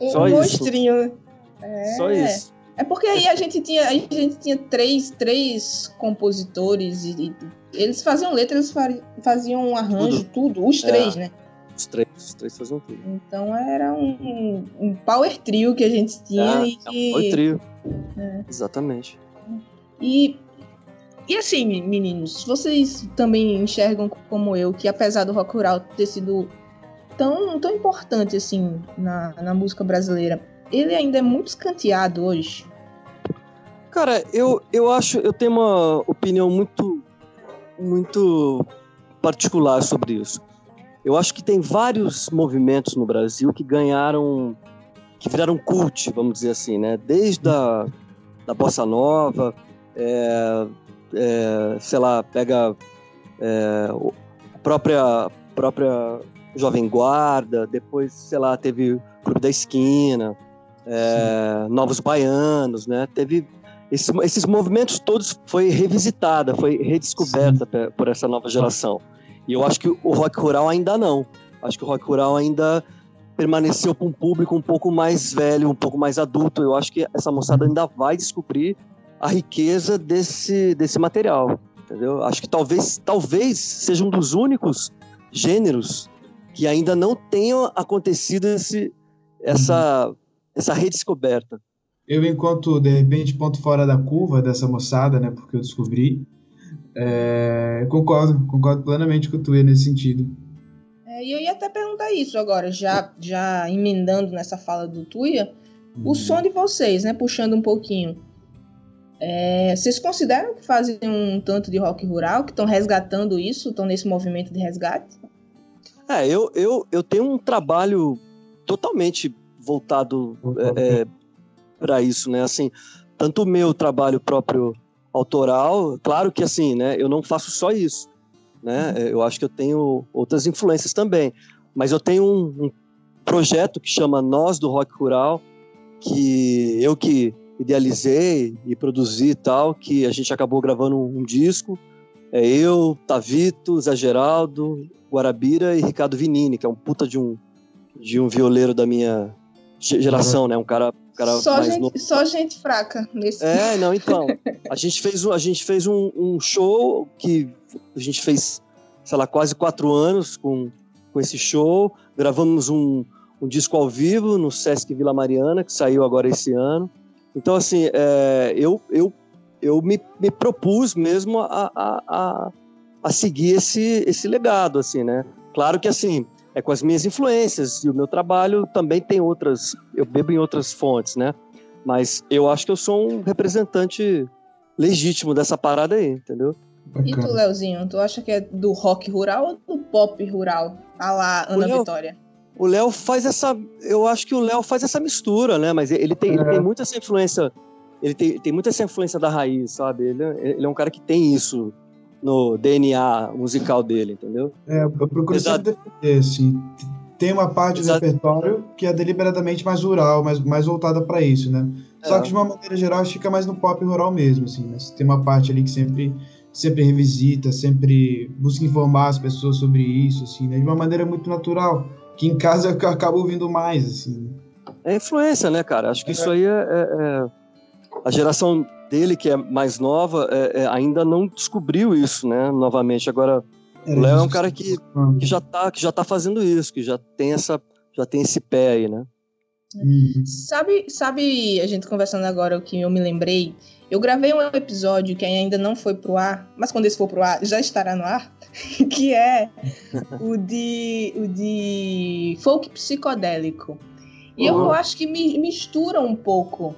Speaker 1: Um Só monstrinho. Isso.
Speaker 3: É. Só isso.
Speaker 1: É porque aí a gente tinha, a gente tinha três, três compositores e, e eles faziam letras, eles faziam um arranjo, tudo, tudo os três, é, né?
Speaker 3: Os três, os três faziam tudo.
Speaker 1: Então era um, um power trio que a gente tinha é, e que...
Speaker 3: É um power trio. É. Exatamente.
Speaker 1: E, e assim, meninos, vocês também enxergam como eu que apesar do rock rural ter sido tão, tão importante assim na, na música brasileira, ele ainda é muito escanteado hoje.
Speaker 3: Cara, eu, eu acho, eu tenho uma opinião muito, muito particular sobre isso. Eu acho que tem vários movimentos no Brasil que ganharam, que viraram cult, vamos dizer assim, né? Desde a da bossa nova, é, é, sei lá, pega é, a própria própria Jovem Guarda, depois, sei lá, teve o Clube da Esquina, é, Novos Baianos, né? Teve esse, esses movimentos todos foi revisitada, foi redescoberta Sim. por essa nova geração. E eu acho que o rock rural ainda não. Acho que o rock rural ainda permaneceu para um público um pouco mais velho, um pouco mais adulto. Eu acho que essa moçada ainda vai descobrir a riqueza desse, desse material, entendeu? Acho que talvez, talvez seja um dos únicos gêneros que ainda não tenha acontecido esse, essa essa redescoberta.
Speaker 4: Eu, enquanto, de repente, ponto fora da curva dessa moçada, né, porque eu descobri, é, concordo, concordo plenamente com o Tuê nesse sentido.
Speaker 1: É, e eu ia até perguntar isso agora, já, já emendando nessa fala do Tuia, o
Speaker 4: Uhum.
Speaker 1: som de vocês, né? Puxando um pouquinho. É, vocês consideram que fazem um tanto de rock rural, que estão resgatando isso, estão nesse movimento de resgate?
Speaker 3: É, eu, eu, eu tenho um trabalho totalmente voltado é, para isso, né? Assim, tanto o meu trabalho próprio autoral, claro que assim, né? Eu não faço só isso, né? Eu acho que eu tenho outras influências também, mas eu tenho um, um projeto que chama Nós do Rock Rural, que eu que idealizei e produzi e tal, que a gente acabou gravando um, um disco. É eu, Tavito, Zé Geraldo, Guarabira e Ricardo Vinini, que é um puta de um, de um violeiro da minha geração, né? Um cara, um cara
Speaker 1: Só
Speaker 3: mais
Speaker 1: gente,
Speaker 3: novo.
Speaker 1: só gente fraca nesse.
Speaker 3: É, não, então. A gente fez, um- a gente fez um, um show que a gente fez, sei lá, quase quatro anos com, com esse show. Gravamos um, um disco ao vivo no Sesc Vila Mariana, que saiu agora esse ano. Então, assim, é, eu, eu, eu me, me propus mesmo a, a, a, a seguir esse, esse legado, assim, né? Claro que, assim, é com as minhas influências e o meu trabalho também tem outras, eu bebo em outras fontes, né? Mas eu acho que eu sou um representante legítimo dessa parada aí, entendeu?
Speaker 1: E tu, Leozinho, tu acha que é do rock rural ou do pop rural? A lá, Ana
Speaker 3: Léo-
Speaker 1: Vitória.
Speaker 3: O Léo faz essa. Eu acho que o Léo faz essa mistura, né? Mas ele tem, ele
Speaker 4: É.
Speaker 3: tem muita essa influência. Ele tem, tem muita essa influência da raiz, sabe? Ele, é- ele é um cara que tem isso no DNA musical dele, entendeu?
Speaker 4: É, eu procuro
Speaker 3: Exato.
Speaker 4: sempre defender, assim. Tem uma parte
Speaker 3: Exato.
Speaker 4: do repertório que é deliberadamente mais rural, mais, mais voltada para isso, né? Só
Speaker 3: É.
Speaker 4: que de uma maneira geral fica mais no pop rural mesmo, assim, né? Tem uma parte ali que sempre, sempre revisita, sempre busca informar as pessoas sobre isso, assim, né? De uma maneira muito natural, que em casa eu acabo ouvindo mais, assim.
Speaker 3: É influência, né, cara? Acho que isso aí é, é- é- A geração dele, que é mais nova, é- é, ainda não descobriu isso, né? Novamente. Agora,
Speaker 4: Era
Speaker 3: O Léo é um cara que- que já tá, que já tá fazendo isso, que já tem essa. Já tem esse pé aí, né?
Speaker 4: Uhum.
Speaker 1: Sabe, sabe, a gente conversando agora o que eu me lembrei? Eu gravei um episódio que ainda não foi pro ar, mas quando esse for pro ar, já estará no ar, que é o de, o de folk psicodélico. E eu
Speaker 3: Uhum.
Speaker 1: acho que mi- mistura um pouco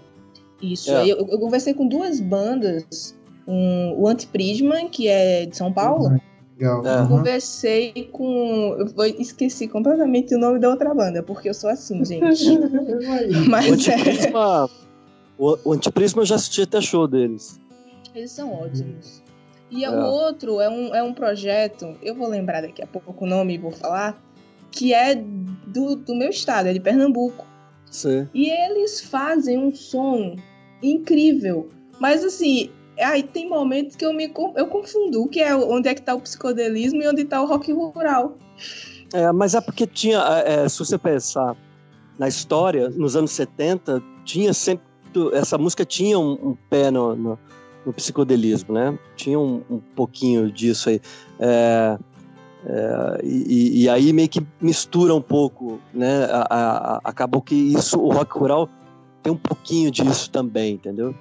Speaker 1: isso.
Speaker 3: É.
Speaker 1: Eu, eu conversei com duas bandas, um, o Antiprisma, que é de São Paulo,
Speaker 4: Legal.
Speaker 3: É.
Speaker 4: Uhum.
Speaker 1: Conversei com. Eu vou- esqueci completamente o nome da outra banda, porque eu sou assim, gente.
Speaker 3: O
Speaker 1: Mas é,
Speaker 3: Antiprisma. o, o Antiprisma eu já assisti até show deles.
Speaker 1: eles são ótimos. E
Speaker 3: É.
Speaker 1: o outro é um, é um projeto, eu vou lembrar daqui a pouco o nome e vou falar, que é do, do meu estado, é de Pernambuco.
Speaker 3: Sim.
Speaker 1: E eles fazem um som incrível. Mas assim, aí tem momentos que eu me eu confundo o que é onde é que tá o psicodelismo e onde tá o rock rural.
Speaker 3: É, mas é porque tinha, é, é, se você pensar na história, nos anos 70, tinha sempre. Essa música tinha um, um pé no, no, no psicodelismo, né? Tinha um, um pouquinho disso aí. É, é, e, e aí meio que mistura um pouco, né? A- a- a- acabou que isso, o rock rural tem um pouquinho disso também, entendeu?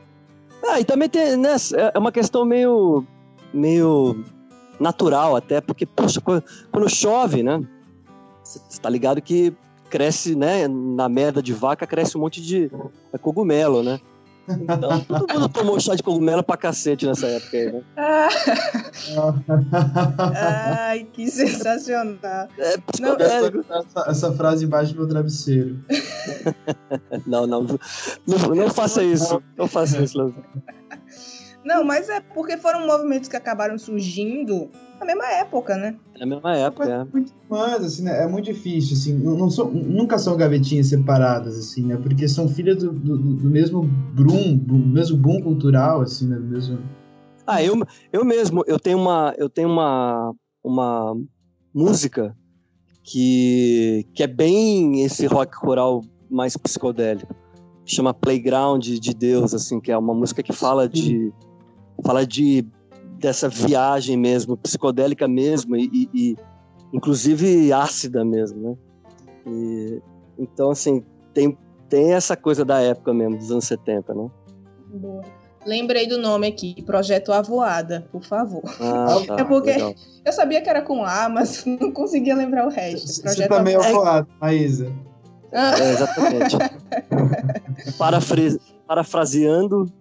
Speaker 3: Ah, e também tem, né? É uma questão meio, meio natural até, porque, poxa, quando, chove, né? Você tá ligado que cresce, né? Na merda de vaca cresce um monte de é cogumelo, né? Então, todo mundo tomou chá de cogumelo pra cacete nessa época aí, né?
Speaker 1: Ah, ai, que sensacional.
Speaker 3: É,
Speaker 1: Não,
Speaker 3: psicodélico.
Speaker 4: essa, essa frase embaixo do meu travesseiro.
Speaker 3: Não, não, não, não faça isso. Não faça isso, Leandro.
Speaker 1: Não, mas é porque foram movimentos que acabaram surgindo na mesma época, né?
Speaker 3: É a mesma época, é.
Speaker 4: Muito mais, assim, né? É muito difícil, assim. Não, não são, nunca são gavetinhas separadas, assim, né? Porque são filhas do, do, do mesmo boom, do mesmo boom cultural, assim, né? Do mesmo...
Speaker 3: Ah, eu, eu mesmo, eu tenho uma, eu tenho uma, uma música que, que é bem esse rock rural mais psicodélico. Chama Playground de Deus, assim, que é uma música que fala de fala de dessa viagem mesmo, psicodélica mesmo e, e- e, inclusive ácida mesmo, né? E, então, assim, tem, tem essa coisa da época mesmo, dos anos 70, né?
Speaker 1: Boa. Lembrei do nome aqui, Projeto Avoada, por favor.
Speaker 3: Ah, tá,
Speaker 1: É porque-
Speaker 3: legal.
Speaker 1: Eu sabia que era com A, mas não conseguia lembrar o resto.
Speaker 4: Você
Speaker 1: Projeto
Speaker 4: tá meio
Speaker 1: Avoada.
Speaker 4: avoado, Maísa.
Speaker 1: Ah,
Speaker 3: É, exatamente. Parafraseando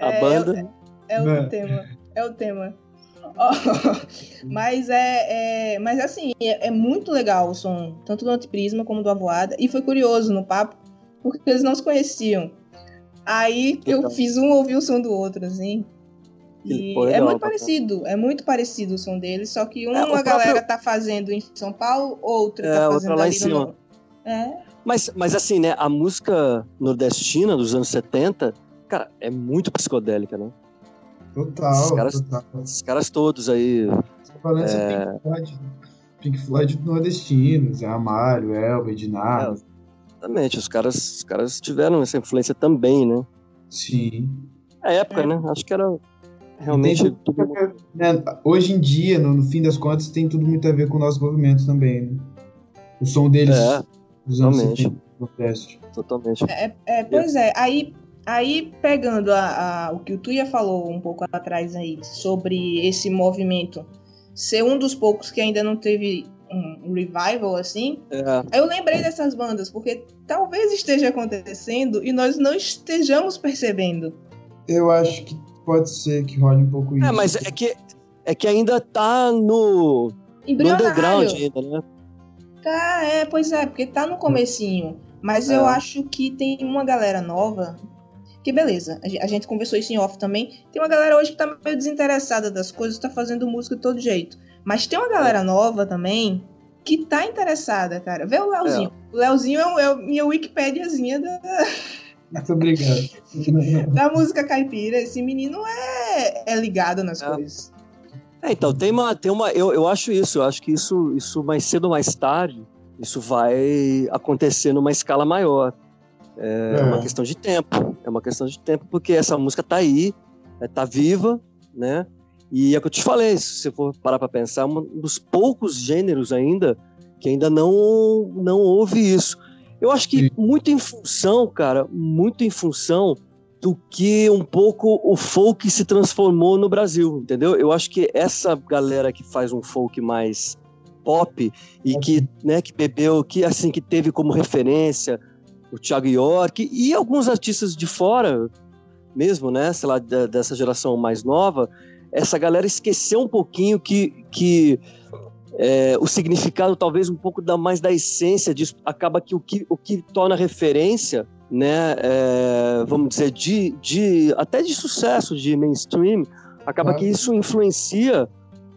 Speaker 3: a
Speaker 1: É,
Speaker 3: banda.
Speaker 1: É o
Speaker 4: Né?
Speaker 1: tema. É o tema. Mas é, é- Mas assim, é, é muito legal o som, tanto do Antiprisma como do Avoada. E foi curioso no papo, porque eles não se conheciam. Aí eu fiz um ouvir o som do outro, assim. E é
Speaker 3: legal,
Speaker 1: muito
Speaker 3: bacana.
Speaker 1: parecido, é muito parecido o som deles, só que
Speaker 3: É,
Speaker 1: uma
Speaker 3: próprio-
Speaker 1: galera tá fazendo em São Paulo, outra
Speaker 3: É,
Speaker 1: tá
Speaker 3: outra
Speaker 1: fazendo
Speaker 3: lá em cima.
Speaker 1: no... É,
Speaker 3: Mas, mas assim, né? A música nordestina dos anos 70, cara, é muito psicodélica, né?
Speaker 4: Total,
Speaker 3: Os caras-
Speaker 4: total.
Speaker 3: Esses caras todos aí.
Speaker 4: Tô falando
Speaker 3: É.
Speaker 4: Pink Floyd. Pink Floyd nordestinos, é Amário, Elba, Edinardo.
Speaker 3: Exatamente, os caras, os caras tiveram essa influência também, né?
Speaker 4: Sim.
Speaker 3: A época,
Speaker 1: É.
Speaker 3: né? Acho que era realmente
Speaker 4: Tem
Speaker 3: tudo.
Speaker 4: Né, Hoje em dia, no, no fim das contas, tem tudo muito a ver com o nosso movimento também. Né? O som deles
Speaker 3: É,
Speaker 4: dos anos
Speaker 3: totalmente.
Speaker 4: 70 no Nordeste.
Speaker 3: totalmente.
Speaker 1: É, é, pois é, aí, aí pegando a, a- o que o Tuia falou um pouco atrás aí, sobre esse movimento ser um dos poucos que ainda não teve um revival, assim,
Speaker 3: É,
Speaker 1: aí eu lembrei dessas bandas, porque talvez esteja acontecendo e nós não estejamos percebendo.
Speaker 4: Eu acho que pode ser que role um pouco isso.
Speaker 3: é, mas é que, é que ainda tá no, no underground ainda, né?
Speaker 1: Tá, é, pois é, porque tá no comecinho. Mas
Speaker 3: É.
Speaker 1: eu acho que tem uma galera nova. Que beleza, a gen- a gente conversou isso em off também. Tem uma galera hoje que tá meio desinteressada das coisas, tá fazendo música de todo jeito. Mas tem uma galera nova também que tá interessada, cara. Vê o Leozinho. O Leozinho é, é a minha Wikipédiazinha da,
Speaker 4: Muito obrigado.
Speaker 1: da música caipira. Esse menino é, é ligado nas
Speaker 3: É.
Speaker 1: coisas.
Speaker 3: É, então, tem uma. Tem uma eu, eu acho isso, eu acho que isso, isso mais cedo ou mais tarde, isso vai acontecer numa escala maior. É,
Speaker 4: É.
Speaker 3: uma questão de tempo. É uma questão de tempo, porque essa música tá aí, é, tá viva, né? E é o que eu te falei, se você for parar pra pensar, é um dos poucos gêneros ainda que ainda não, não houve isso. Eu acho que muito em função, cara, muito em função do que um pouco o folk se transformou no Brasil, entendeu? Eu acho que essa galera que faz um folk mais pop e que, né, que bebeu, que assim que teve como referência o Thiago York e alguns artistas de fora mesmo, né, sei lá, da- dessa geração mais nova, essa galera esqueceu um pouquinho que, que é, o significado talvez um pouco da mais da essência disso acaba que o que, o que torna referência né é, vamos dizer de, de até de sucesso de mainstream acaba que isso influencia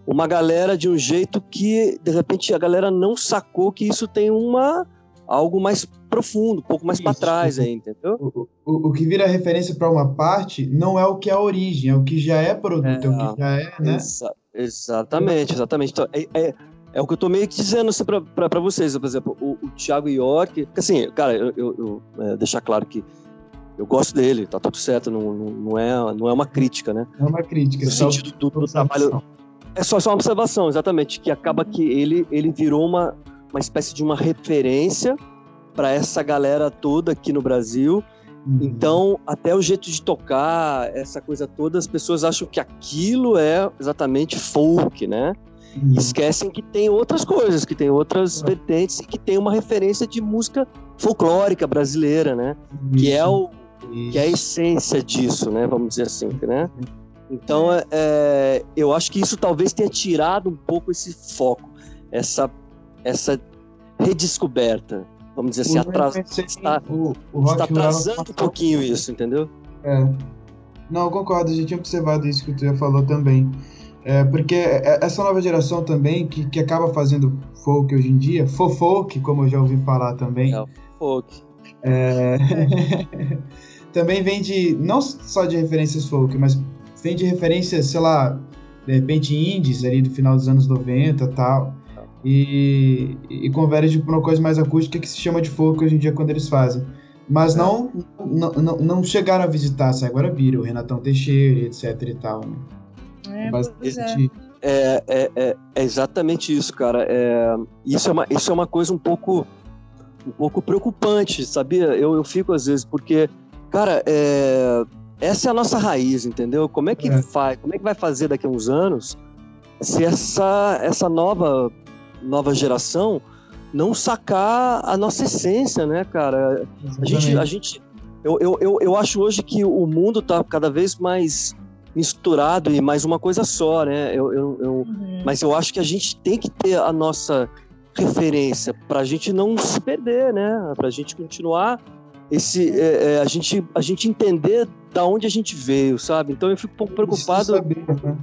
Speaker 3: uma galera de um jeito que de repente a galera não sacou que isso tem uma algo mais profundo um pouco mais para trás aí entendeu
Speaker 4: O, o, o que vira referência para uma parte não é o que é a origem, é o que já é produto, é, o que já é, né?
Speaker 3: Exa- exatamente, exatamente. Então, é, é, é o que eu tô meio que dizendo assim, pra vocês. Por exemplo, o, o Thiago York. porque, Assim, cara, eu, eu, eu, é, deixar claro que eu gosto dele, tá tudo certo, não, não, não é, não é uma crítica, né?
Speaker 4: É uma crítica.
Speaker 3: No
Speaker 4: só
Speaker 3: sentido do, do trabalho. É só, só uma observação, exatamente, que acaba que ele, ele virou uma, uma espécie de uma referência para essa galera toda aqui no Brasil.
Speaker 4: Uhum.
Speaker 3: Então, até o jeito de tocar, essa coisa toda, as pessoas acham que aquilo é exatamente folk, né?
Speaker 4: Uhum.
Speaker 3: Esquecem que tem outras coisas, que tem outras
Speaker 4: É.
Speaker 3: vertentes e que tem uma referência de música folclórica brasileira, né? Que é, o, que é a essência disso, né? Vamos dizer assim, né? Então, é, é, eu acho que isso talvez tenha tirado um pouco esse foco, essa, essa redescoberta, vamos dizer assim,
Speaker 4: O-
Speaker 3: atras, está,
Speaker 4: o, o rock
Speaker 3: está
Speaker 4: rural
Speaker 3: atrasando um pouquinho isso, entendeu?
Speaker 4: É. Não, eu concordo, a gente tinha observado isso que o Tuia falou também. É, porque é- essa nova geração também, que, que acaba fazendo folk hoje em dia, fofolk, como eu já ouvi falar também,
Speaker 3: É. Folk.
Speaker 4: é, também vem de, não só de referências folk, mas vem de referências, sei lá, de repente indies ali do final dos anos 90 e tal, e, e converge para uma coisa mais acústica que se chama de folk hoje em dia quando eles fazem. Mas
Speaker 3: É.
Speaker 4: não, não, não, não chegaram a visitar Sai Guarabira, o Renatão Teixeira, etc e tal. Né?
Speaker 1: É,
Speaker 4: Bastante-
Speaker 1: pois é.
Speaker 3: É, é, é, é exatamente isso, cara. É, isso, é uma, isso é uma coisa um pouco, um pouco preocupante, sabia? Eu, eu fico às vezes, porque, cara, é, essa é a nossa raiz, entendeu? Como é que
Speaker 4: É.
Speaker 3: faz, como é que vai fazer daqui a uns anos se essa essa nova nova geração não sacar a nossa essência, né, cara? A gente, a gente eu, eu, eu, eu acho hoje que o mundo tá cada vez mais misturado e mais uma coisa só, né? Eu, eu, eu,
Speaker 1: Uhum.
Speaker 3: mas eu acho que a gente tem que ter a nossa referência para a gente não se perder, né? Para a gente continuar esse, é, é, a gente a gente entender da onde a gente veio, sabe? Então eu fico um pouco preocupado,
Speaker 4: Saber, né?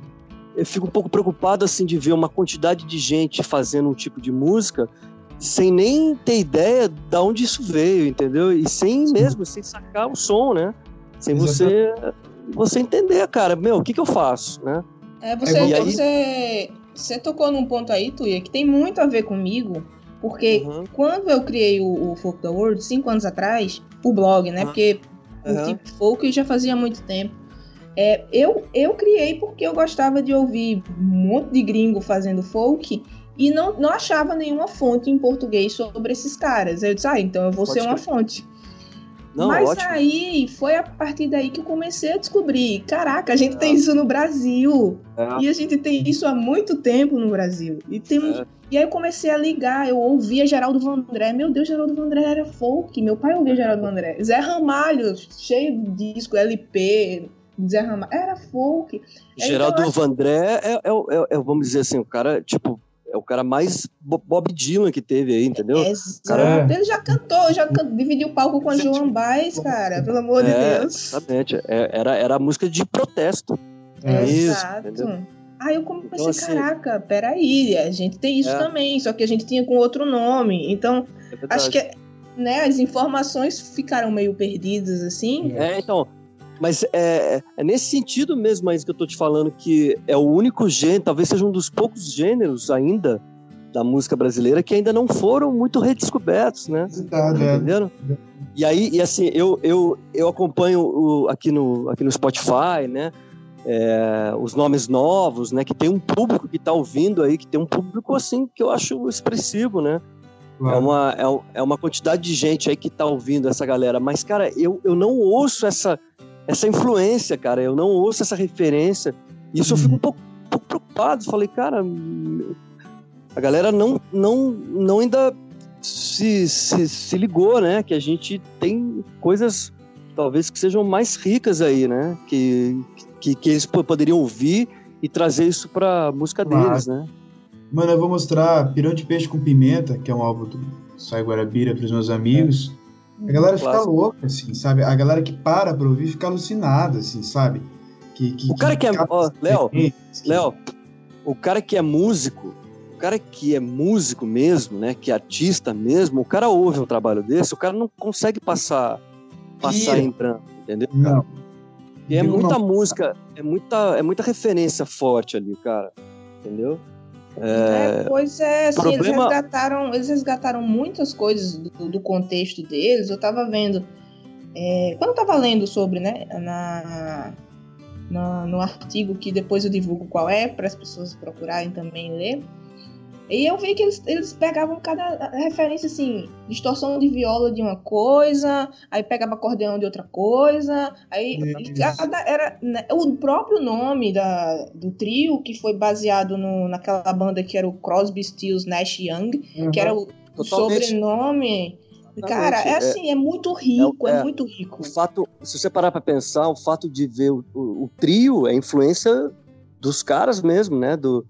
Speaker 3: Eu fico um pouco preocupado assim de ver uma quantidade de gente fazendo um tipo de música sem nem ter ideia da onde isso veio, entendeu? E sem
Speaker 4: Sim.
Speaker 3: mesmo, sem sacar o som, né? Sem você você entender, cara, meu, o que que eu faço, né?
Speaker 1: É, você,
Speaker 3: aí-
Speaker 1: você, você tocou num ponto aí, Tuia, que tem muito a ver comigo, porque
Speaker 3: Uhum.
Speaker 1: quando eu criei o, o Folk the World, cinco anos atrás, o blog, né?
Speaker 3: Aham.
Speaker 1: Porque
Speaker 3: Aham.
Speaker 1: o tipo folk já fazia muito tempo. É, eu, eu criei porque eu gostava de ouvir um monte de gringo fazendo folk e não, não achava nenhuma fonte em português sobre esses caras. Eu disse, ah, então eu vou
Speaker 3: Pode
Speaker 1: ser uma fonte.
Speaker 3: Não,
Speaker 1: Mas
Speaker 3: ótimo.
Speaker 1: aí foi a partir daí que eu comecei a descobrir: caraca, a gente tem isso no Brasil.
Speaker 3: É.
Speaker 1: E a gente tem isso há muito tempo no Brasil. E, temos...
Speaker 3: É.
Speaker 1: e aí eu comecei a ligar, eu ouvia Geraldo Vandré. Meu Deus, Geraldo Vandré era folk. Meu pai ouvia Geraldo Vandré. Zé Ramalho, cheio de disco, LP, Zé Ramalho. Era folk.
Speaker 3: Geraldo
Speaker 1: então,
Speaker 3: Vandré é, é, o- é, é, vamos dizer assim, o cara, tipo, é o cara mais Bo- Bob Dylan que teve aí, entendeu?
Speaker 1: Exato.
Speaker 3: Cara-
Speaker 1: Ele já cantou, já can... dividiu o palco com a Joan Baez, cara. Pelo amor de
Speaker 3: É,
Speaker 1: Deus.
Speaker 3: Exatamente. É, era, era a música de protesto.
Speaker 4: É.
Speaker 3: isso,
Speaker 1: Exato.
Speaker 3: entendeu?
Speaker 1: Aí eu comecei,
Speaker 3: Então, assim-
Speaker 1: caraca, peraí, a gente tem isso
Speaker 3: É.
Speaker 1: também, só que a gente tinha com outro nome. Então,
Speaker 3: É
Speaker 1: acho que né, as informações ficaram meio perdidas, assim.
Speaker 3: É, então. Mas é, é nesse sentido mesmo, mas que eu tô te falando que é o único gênero, talvez seja um dos poucos gêneros ainda da música brasileira que ainda não foram muito redescobertos, né?
Speaker 4: Visitado,
Speaker 3: Tá
Speaker 4: é.
Speaker 3: entendendo? E aí, e assim, eu, eu, eu acompanho o- aqui, no, aqui no Spotify, né? é, os nomes novos, né? Que tem um público que tá ouvindo aí, que tem um público assim que eu acho expressivo, né? É uma, é, é uma quantidade de gente aí que tá ouvindo essa galera. Mas, cara, eu, eu não ouço essa, essa influência, cara. Eu não ouço essa referência. E isso eu fico um pouco, um pouco preocupado. Falei, cara, a galera não, não, não ainda se, se, se ligou, né? Que a gente tem coisas talvez que sejam mais ricas aí, né? Que, que, que eles po- poderiam ouvir e trazer isso pra música
Speaker 4: Claro.
Speaker 3: deles, né?
Speaker 4: Mano, eu vou mostrar Pirão de Peixe com Pimenta, que é um álbum do Sai Guarabira pros meus amigos. A galera fica
Speaker 3: Clássico.
Speaker 4: louca, assim, sabe? A galera que para pra ouvir fica alucinada, assim, sabe? Que, que,
Speaker 3: O cara que é-
Speaker 4: capta
Speaker 3: ó, Léo,
Speaker 4: referências, que-
Speaker 3: Léo, o cara que é músico, o cara que é músico mesmo, né, que é artista mesmo, o cara ouve um trabalho desse, o cara não consegue passar passar em branco, entendeu?
Speaker 4: Não.
Speaker 3: E é muita
Speaker 4: não.
Speaker 3: música, é muita, é muita referência forte ali, cara. Entendeu?
Speaker 1: É, pois é, assim, eles,
Speaker 3: problema-
Speaker 1: resgataram, eles resgataram muitas coisas do, do contexto deles. Eu tava vendo. é, quando eu tava lendo sobre, né, na, na- no artigo que depois eu divulgo qual é, para as pessoas procurarem também ler. E eu vi que eles, eles pegavam cada referência, assim, distorção de viola de uma coisa, aí pegava acordeão de outra coisa, aí era né, o próprio nome da, do trio, que foi baseado no, naquela banda que era o Crosby, Stills, Nash Young, que era o, o
Speaker 3: Totalmente.
Speaker 1: sobrenome. Cara, é
Speaker 3: É-
Speaker 1: assim, é, muito rico, é,
Speaker 3: é-
Speaker 1: muito rico.
Speaker 3: O fato, se você parar pra pensar, o fato de ver o, o- o trio é influência dos caras mesmo, né? Do,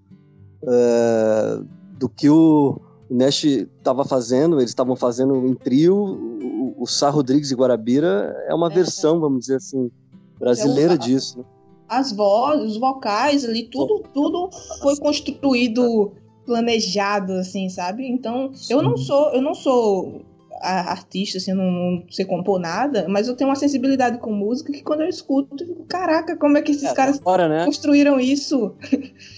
Speaker 3: é, do que o Nash estava fazendo, eles estavam fazendo em trio. O, o Sá Rodrigues e Guarabira é uma
Speaker 1: É.
Speaker 3: versão, vamos dizer assim, brasileira
Speaker 1: É
Speaker 3: disso. né?
Speaker 1: As vozes, os vocais ali, tudo, tudo foi construído, planejado, assim, sabe? Então, eu não
Speaker 4: Sim.
Speaker 1: sou, eu não sou artista, assim, não, não sei compor nada, mas eu tenho uma sensibilidade com música que quando eu escuto, eu fico, caraca, como é que esses
Speaker 3: É,
Speaker 1: caras
Speaker 3: Agora, né?
Speaker 1: construíram isso?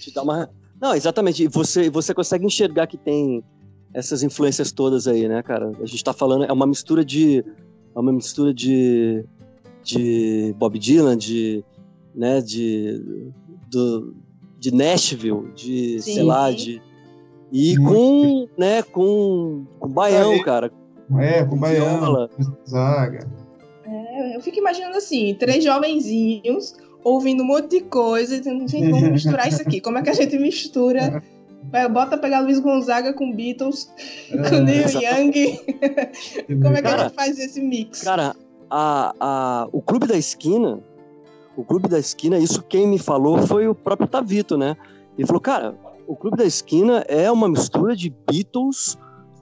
Speaker 3: te dá uma. Não, exatamente. E você, você consegue enxergar que tem essas influências todas aí, né, cara? A gente tá falando, é uma mistura de. É uma mistura de. de Bob Dylan, de. né, de. Do, de Nashville, de.
Speaker 1: Sim.
Speaker 3: sei lá, de. E
Speaker 4: Muito.
Speaker 3: com. né, com. com baião,
Speaker 4: Aí.
Speaker 3: cara.
Speaker 4: É, com
Speaker 3: Com viola.
Speaker 4: Zaga.
Speaker 1: É, eu fico imaginando assim, três jovenzinhos ouvindo um monte de coisa, e dizendo, gente, vamos misturar isso aqui. Como é que a gente mistura? Bota pegar Luiz Gonzaga com Beatles, com Neil Young. Como é que a
Speaker 3: Cara,
Speaker 1: gente faz esse mix?
Speaker 3: Cara, a, a, o Clube da Esquina, o Clube da Esquina, isso quem me falou foi o próprio Tavito, né? Ele falou, cara, o Clube da Esquina é uma mistura de Beatles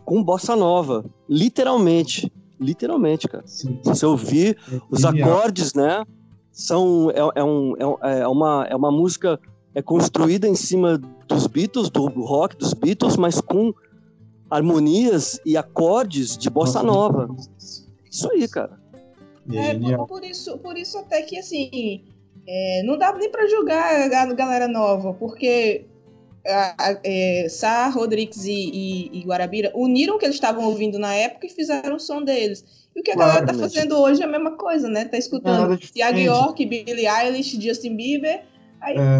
Speaker 3: com bossa nova. Literalmente. Literalmente, cara.
Speaker 4: Sim.
Speaker 3: Se você ouvir os
Speaker 4: Genial.
Speaker 3: acordes, né? São, é, é um, é, é uma, é uma música é construída em cima dos Beatles, do rock dos Beatles, mas com harmonias e acordes de bossa nova. Isso aí, cara.
Speaker 4: É
Speaker 1: É, por, por isso, por isso até que assim, é, não dá nem pra julgar a galera nova, porque a, a, é, Sá, Rodrigues e, e- e Guarabira uniram o que eles estavam ouvindo na época e fizeram o som deles. E o que a
Speaker 4: Claro,
Speaker 1: galera tá
Speaker 3: né?
Speaker 1: fazendo hoje é a mesma coisa, né? Tá escutando Tiago. York, Billie Eilish, Justin Bieber, aí,
Speaker 4: É,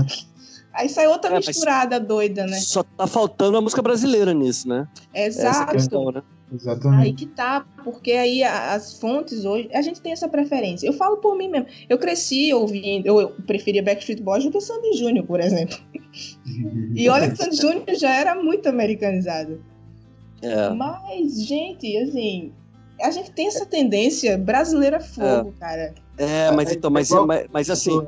Speaker 1: aí sai outra
Speaker 3: É,
Speaker 1: misturada doida, né?
Speaker 3: Só tá faltando a música brasileira nisso, né?
Speaker 1: Exato.
Speaker 3: questão, né?
Speaker 1: Aí
Speaker 4: exatamente.
Speaker 1: que tá, porque aí as fontes hoje, a gente tem essa preferência. Eu falo por mim mesmo. Eu cresci ouvindo, eu, eu preferia Backstreet Boys do que Sandy Júnior, por exemplo. E olha que Sandy Júnior já era muito americanizado.
Speaker 3: É.
Speaker 1: Mas, gente, assim, a gente tem essa tendência brasileira fogo, cara.
Speaker 3: É, mas então, mas,
Speaker 4: igual-
Speaker 3: mas, mas assim,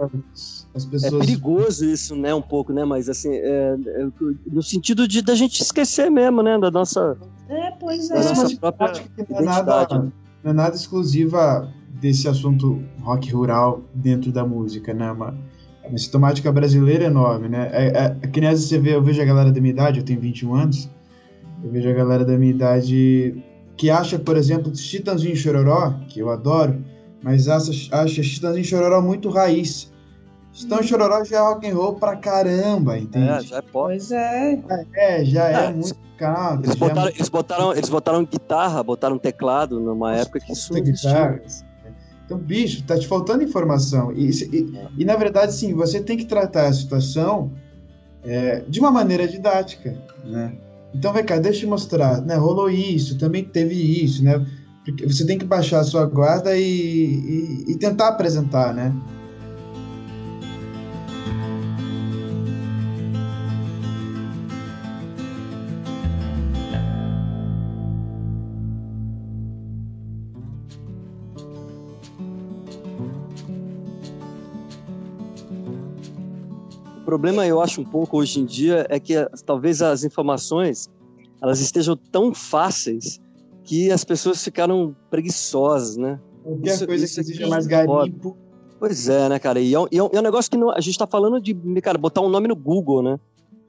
Speaker 4: As
Speaker 3: é
Speaker 4: pessoas.
Speaker 3: perigoso isso, né? Um pouco, né? Mas assim, é, é, no sentido de da gente esquecer mesmo, né? Da nossa.
Speaker 1: É, pois é.
Speaker 3: da nossa própria
Speaker 4: acho que não é nada,
Speaker 3: identidade.
Speaker 4: não é nada exclusiva desse assunto rock rural dentro da música, né? Uma, uma sintomática brasileira enorme, né? É, é, é que nem você vê, eu vejo a galera da minha idade, eu tenho 21 anos, eu vejo a galera da minha idade que acha, por exemplo, Chitãozinho Chororó, que eu adoro, mas acha, acha Chitãozinho Chororó muito raiz. Chitãozinho e Chororó já é rock and roll pra caramba,
Speaker 3: É,
Speaker 4: entende?
Speaker 3: já é pop.
Speaker 1: Pois é.
Speaker 4: É, já é,
Speaker 3: É,
Speaker 4: muito country,
Speaker 3: Eles
Speaker 4: já é
Speaker 3: botaram,
Speaker 4: muito
Speaker 3: eles, botaram, eles botaram guitarra, botaram teclado numa época que isso
Speaker 4: guitarra. Então, bicho, tá te faltando informação. E, e,
Speaker 3: É.
Speaker 4: e, na verdade, sim, você tem que tratar a situação é, de uma maneira didática, né? Então, vem cá, deixa eu mostrar, né? Rolou isso, também teve isso, né? Porque você tem que baixar a sua guarda e, e- e tentar apresentar, né?
Speaker 3: O problema, eu acho, um pouco hoje em dia é que as- talvez as informações elas estejam tão fáceis que as pessoas ficaram preguiçosas, né?
Speaker 4: Qualquer
Speaker 3: Isso-
Speaker 4: coisa
Speaker 3: isso
Speaker 4: que exija
Speaker 3: é
Speaker 4: mais garimpo.
Speaker 3: Pois é, né, cara? E é um, e é um- e é um negócio que não- a gente tá falando de, cara, botar um nome no Google, né?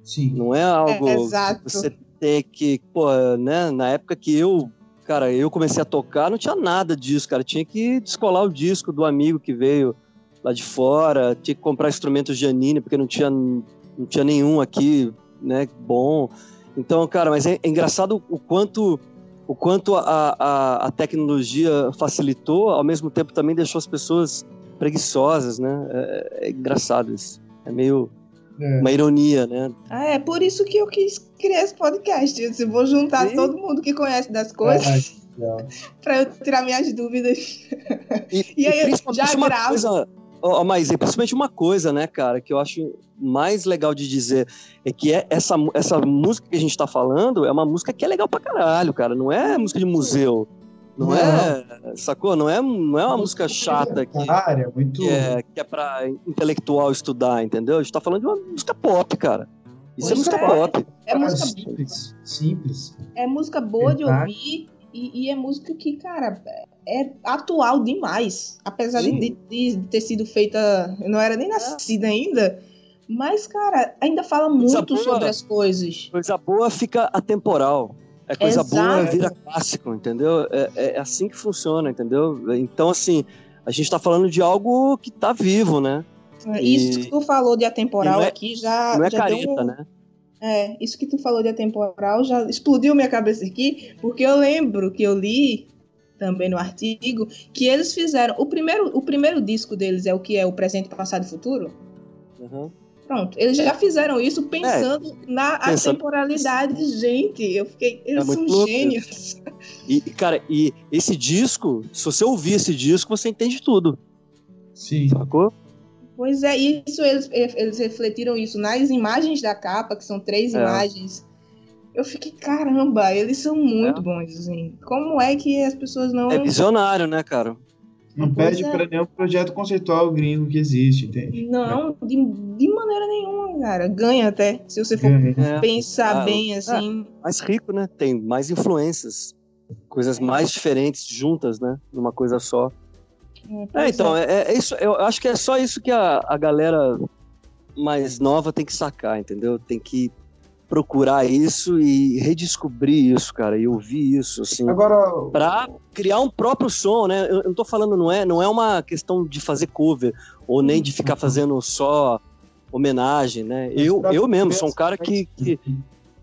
Speaker 4: Sim.
Speaker 3: Não é algo
Speaker 1: É, exato.
Speaker 3: que você tem que, pô, né? Na época que eu, cara, eu comecei a tocar, não tinha nada disso, cara. Tinha que descolar o disco do amigo que veio lá de fora, tinha que comprar instrumentos Janine, porque não tinha, não tinha nenhum aqui, né, bom. Então, cara, mas é, é engraçado o quanto o quanto a, a, a tecnologia facilitou, ao mesmo tempo também deixou as pessoas preguiçosas, né? É, é engraçado isso. É meio
Speaker 4: É.
Speaker 3: uma ironia, né?
Speaker 1: Ah, é por isso que eu quis criar esse podcast. Eu disse, vou juntar
Speaker 3: Sim.
Speaker 1: todo mundo que conhece das coisas
Speaker 4: legal.
Speaker 1: pra eu tirar minhas dúvidas.
Speaker 3: E,
Speaker 1: E aí,
Speaker 3: principalmente
Speaker 1: já
Speaker 3: uma
Speaker 1: gravo.
Speaker 3: coisa, ó, ó, mas é principalmente uma coisa, né, cara, que eu acho mais legal de dizer é que é essa, essa música que a gente tá falando é uma música que é legal pra caralho, cara. Não é música de museu. Não,
Speaker 4: Não.
Speaker 3: é, sacou? Não é, não é uma música chata que,
Speaker 4: Área, muito.
Speaker 3: que é, que é pra intelectual estudar, entendeu? A gente tá falando de uma música pop, cara. Isso é
Speaker 1: Pois
Speaker 3: música
Speaker 1: é.
Speaker 3: pop.
Speaker 1: É
Speaker 4: Ah,
Speaker 1: música,
Speaker 4: simples. Simples.
Speaker 1: é música boa de ouvir e, e é música que, cara, é atual demais. Apesar de, de- de ter sido feita. Eu não era nem nascida ainda. Mas, cara, ainda fala
Speaker 3: Coisa
Speaker 1: muito
Speaker 3: boa.
Speaker 1: sobre as coisas.
Speaker 3: Coisa boa fica atemporal. É coisa
Speaker 1: Exato.
Speaker 3: boa vira clássico, entendeu? É, é assim que funciona, entendeu? Então, assim, a gente tá falando de algo que tá vivo, né?
Speaker 1: Isso que tu falou de atemporal
Speaker 3: e não é-
Speaker 1: aqui já.
Speaker 3: Não é
Speaker 1: já deu
Speaker 3: careta,
Speaker 1: um-
Speaker 3: né?
Speaker 1: É, isso que tu falou de atemporal já explodiu minha cabeça aqui, porque eu lembro que eu li também no artigo que eles fizeram. O primeiro, o primeiro disco deles é o que é o presente, passado e futuro.
Speaker 3: Uhum.
Speaker 1: Pronto, eles já fizeram isso pensando é, na pensando... atemporalidade. Gente, eu fiquei. Eles é são louco. gênios.
Speaker 3: E, cara, e esse disco, se você ouvir esse disco, você entende tudo.
Speaker 4: Sim.
Speaker 3: Sacou?
Speaker 1: Pois é, isso eles, eles refletiram isso nas imagens da capa, que são três é. imagens. Eu fiquei, caramba, eles são muito é. bons, assim. Como é que as pessoas não.
Speaker 3: É visionário, né, cara?
Speaker 4: Não perde é. para nenhum projeto conceitual gringo que existe, entende?
Speaker 1: Não, de, de maneira nenhuma, cara. Ganha até, se você for Ganha. pensar é. bem, assim.
Speaker 3: É. Mais rico, né? Tem mais influências. Coisas mais diferentes juntas, né? Numa coisa só. É, é então, é. é, isso. Eu acho que é só isso que a, a galera mais nova tem que sacar, entendeu? Tem que procurar isso e redescobrir isso, cara, e ouvir isso, assim.
Speaker 4: Agora,
Speaker 3: para criar um próprio som, né? Eu, eu não tô falando, não é, não é uma questão de fazer cover ou nem de ficar fazendo só homenagem, né? Eu, eu mesmo sou um cara que, que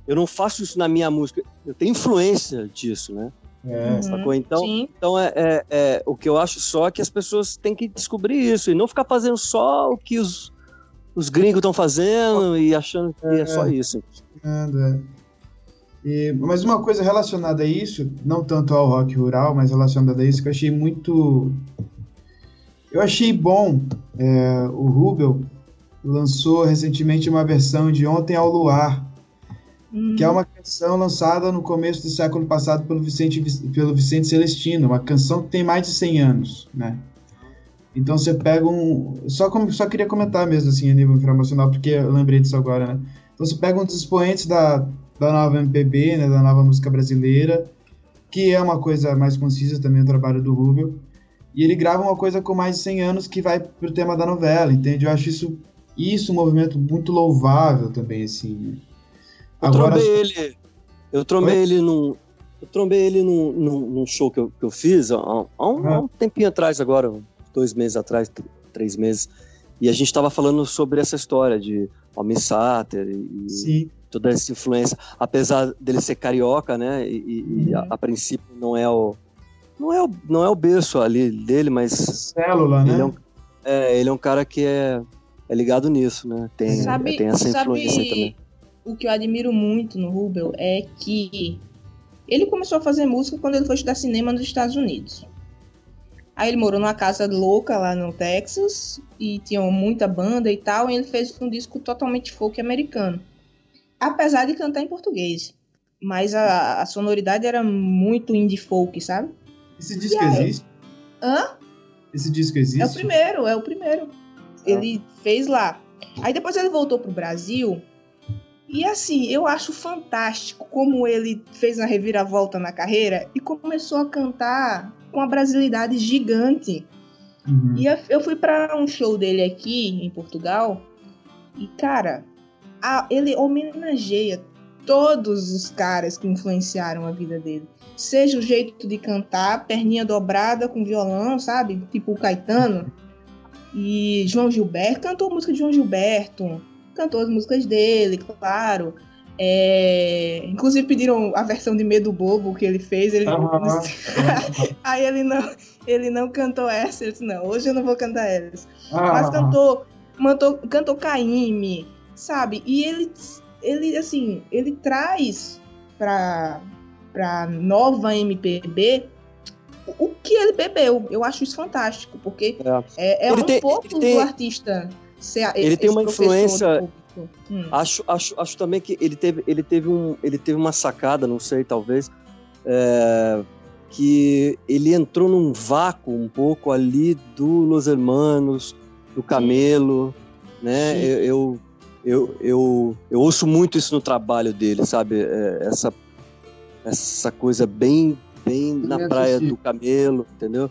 Speaker 3: eu não faço isso na minha música, eu tenho influência disso, né? É. Sacou? Então, então é, é, é, o que eu acho só é que as pessoas têm que descobrir isso e não ficar fazendo só o que os, os gringos estão fazendo e achando que é, é só isso.
Speaker 4: É. E, mas uma coisa relacionada a isso, não tanto ao rock rural, mas relacionada a isso, que eu achei muito. Eu achei bom. É, o Rubel lançou recentemente uma versão de Ontem ao Luar, uhum. que é uma canção lançada no começo do século passado pelo Vicente, pelo Vicente Celestino, uma canção que tem mais de 100 anos, né? Então você pega um. Só, como, só queria comentar mesmo, assim, a nível informacional, porque eu lembrei disso agora, né? Então você pega um dos expoentes da, da nova MPB, né, da nova música brasileira, que é uma coisa mais concisa também o trabalho do Rubio, e ele grava uma coisa com mais de 100 anos que vai pro tema da novela, entende? Eu acho isso, isso um movimento muito louvável também, assim.
Speaker 3: Eu Agora, trombei ele. Eu trombei Oi? ele num. Eu trombei ele num, num, num show que eu, que eu fiz há, há, um, há um tempinho atrás agora, dois meses atrás, três meses, e a gente estava falando sobre essa história de Homem Sater e Sim. toda essa influência, apesar dele ser carioca, né? E, uhum. e a, a, princípio não é o não é o, não é o berço ali dele, mas
Speaker 4: célula,
Speaker 3: ele
Speaker 4: né?
Speaker 3: É um, é, ele é um cara que é, é ligado nisso, né? Tem, sabe, tem essa influência também.
Speaker 1: O que eu admiro muito no Rubel é que ele começou a fazer música quando ele foi estudar cinema nos Estados Unidos. Aí ele morou numa casa louca lá no Texas e tinha muita banda e tal, e ele fez um disco totalmente folk americano. Apesar de cantar em português. Mas a, a sonoridade era muito indie folk, sabe?
Speaker 4: Esse disco aí... existe?
Speaker 1: Hã?
Speaker 4: Esse disco existe?
Speaker 1: É o primeiro, é o primeiro. Ah. Ele fez lá. Aí depois ele voltou pro Brasil. E assim, eu acho fantástico como ele fez uma reviravolta na carreira e começou a cantar com uma brasilidade gigante. Uhum. E eu fui para um show dele aqui em Portugal e, cara, a, ele homenageia todos os caras que influenciaram a vida dele. Seja o jeito de cantar, perninha dobrada com violão, sabe? Tipo o Caetano. E João Gilberto cantou música de João Gilberto, cantou as músicas dele, claro. É... Inclusive pediram a versão de Medo Bobo que ele fez. Ele... Aí ele não, ele não cantou essa. Ele disse, não, hoje eu não vou cantar essa. Mas cantou, cantou, cantou Caime, sabe? E ele, ele assim, ele traz pra, pra nova MPB o que ele bebeu. Eu acho isso fantástico, porque é, é, é um tem, pouco tem, do artista ser
Speaker 3: Ele tem uma influência Hum. Acho, acho, acho também que ele teve, ele teve, um, ele teve uma sacada, não sei, talvez, é, que ele entrou num vácuo um pouco ali do Los Hermanos, do Camelo, Sim. né? Sim. Eu, eu, eu, eu, eu, ouço muito isso no trabalho dele, sabe? É, essa, essa coisa bem, bem na praia do Camelo, entendeu?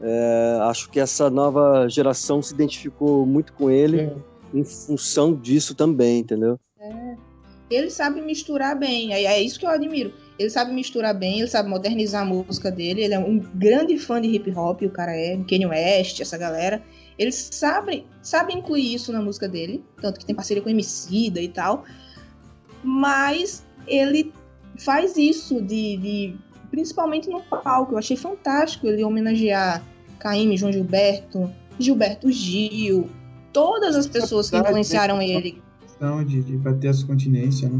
Speaker 3: É, acho que essa nova geração se identificou muito com ele. Em função disso também, entendeu?
Speaker 1: É. Ele sabe misturar bem, é, isso que eu admiro. Ele sabe misturar bem, ele sabe modernizar a música dele, ele é um grande fã de hip hop, o cara é, Kanye West, essa galera. Ele sabe, sabe incluir isso na música dele, tanto que tem parceria com Emicida e tal. Mas ele faz isso de, de principalmente no palco. Eu achei fantástico ele homenagear Caíme, João Gilberto, Gilberto Gil, todas as pessoas que influenciaram ele.
Speaker 4: De, de bater essa continência, né?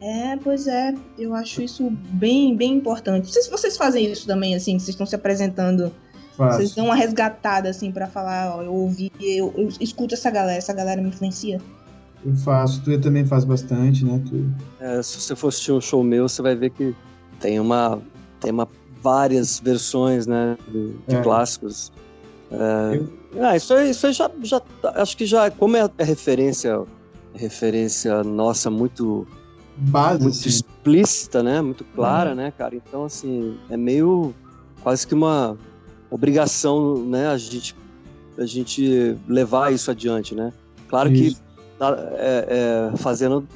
Speaker 1: É, pois é, eu acho isso bem, bem importante. Não sei se vocês fazem isso também, assim, vocês estão se apresentando,
Speaker 4: Faço.
Speaker 1: vocês dão uma resgatada, assim, pra falar, ó, eu ouvi, eu, eu escuto essa galera, essa galera me influencia.
Speaker 4: Eu faço. Tu também faz bastante, né? Tu...
Speaker 3: É, se você for assistir um show meu, você vai ver que tem uma, tem uma várias versões, né, de, de
Speaker 4: É.
Speaker 3: clássicos. É, ah, isso aí, isso aí já, já, tá- acho que já, como é, é referência, referência nossa muito,
Speaker 4: Base,
Speaker 3: muito
Speaker 4: assim.
Speaker 3: explícita, né, muito clara,
Speaker 4: Uhum.
Speaker 3: né, cara. Então assim, é meio quase que uma obrigação, né, a gente, a gente levar isso adiante, né. Claro que
Speaker 4: Isso.
Speaker 3: da- é, é, fazendo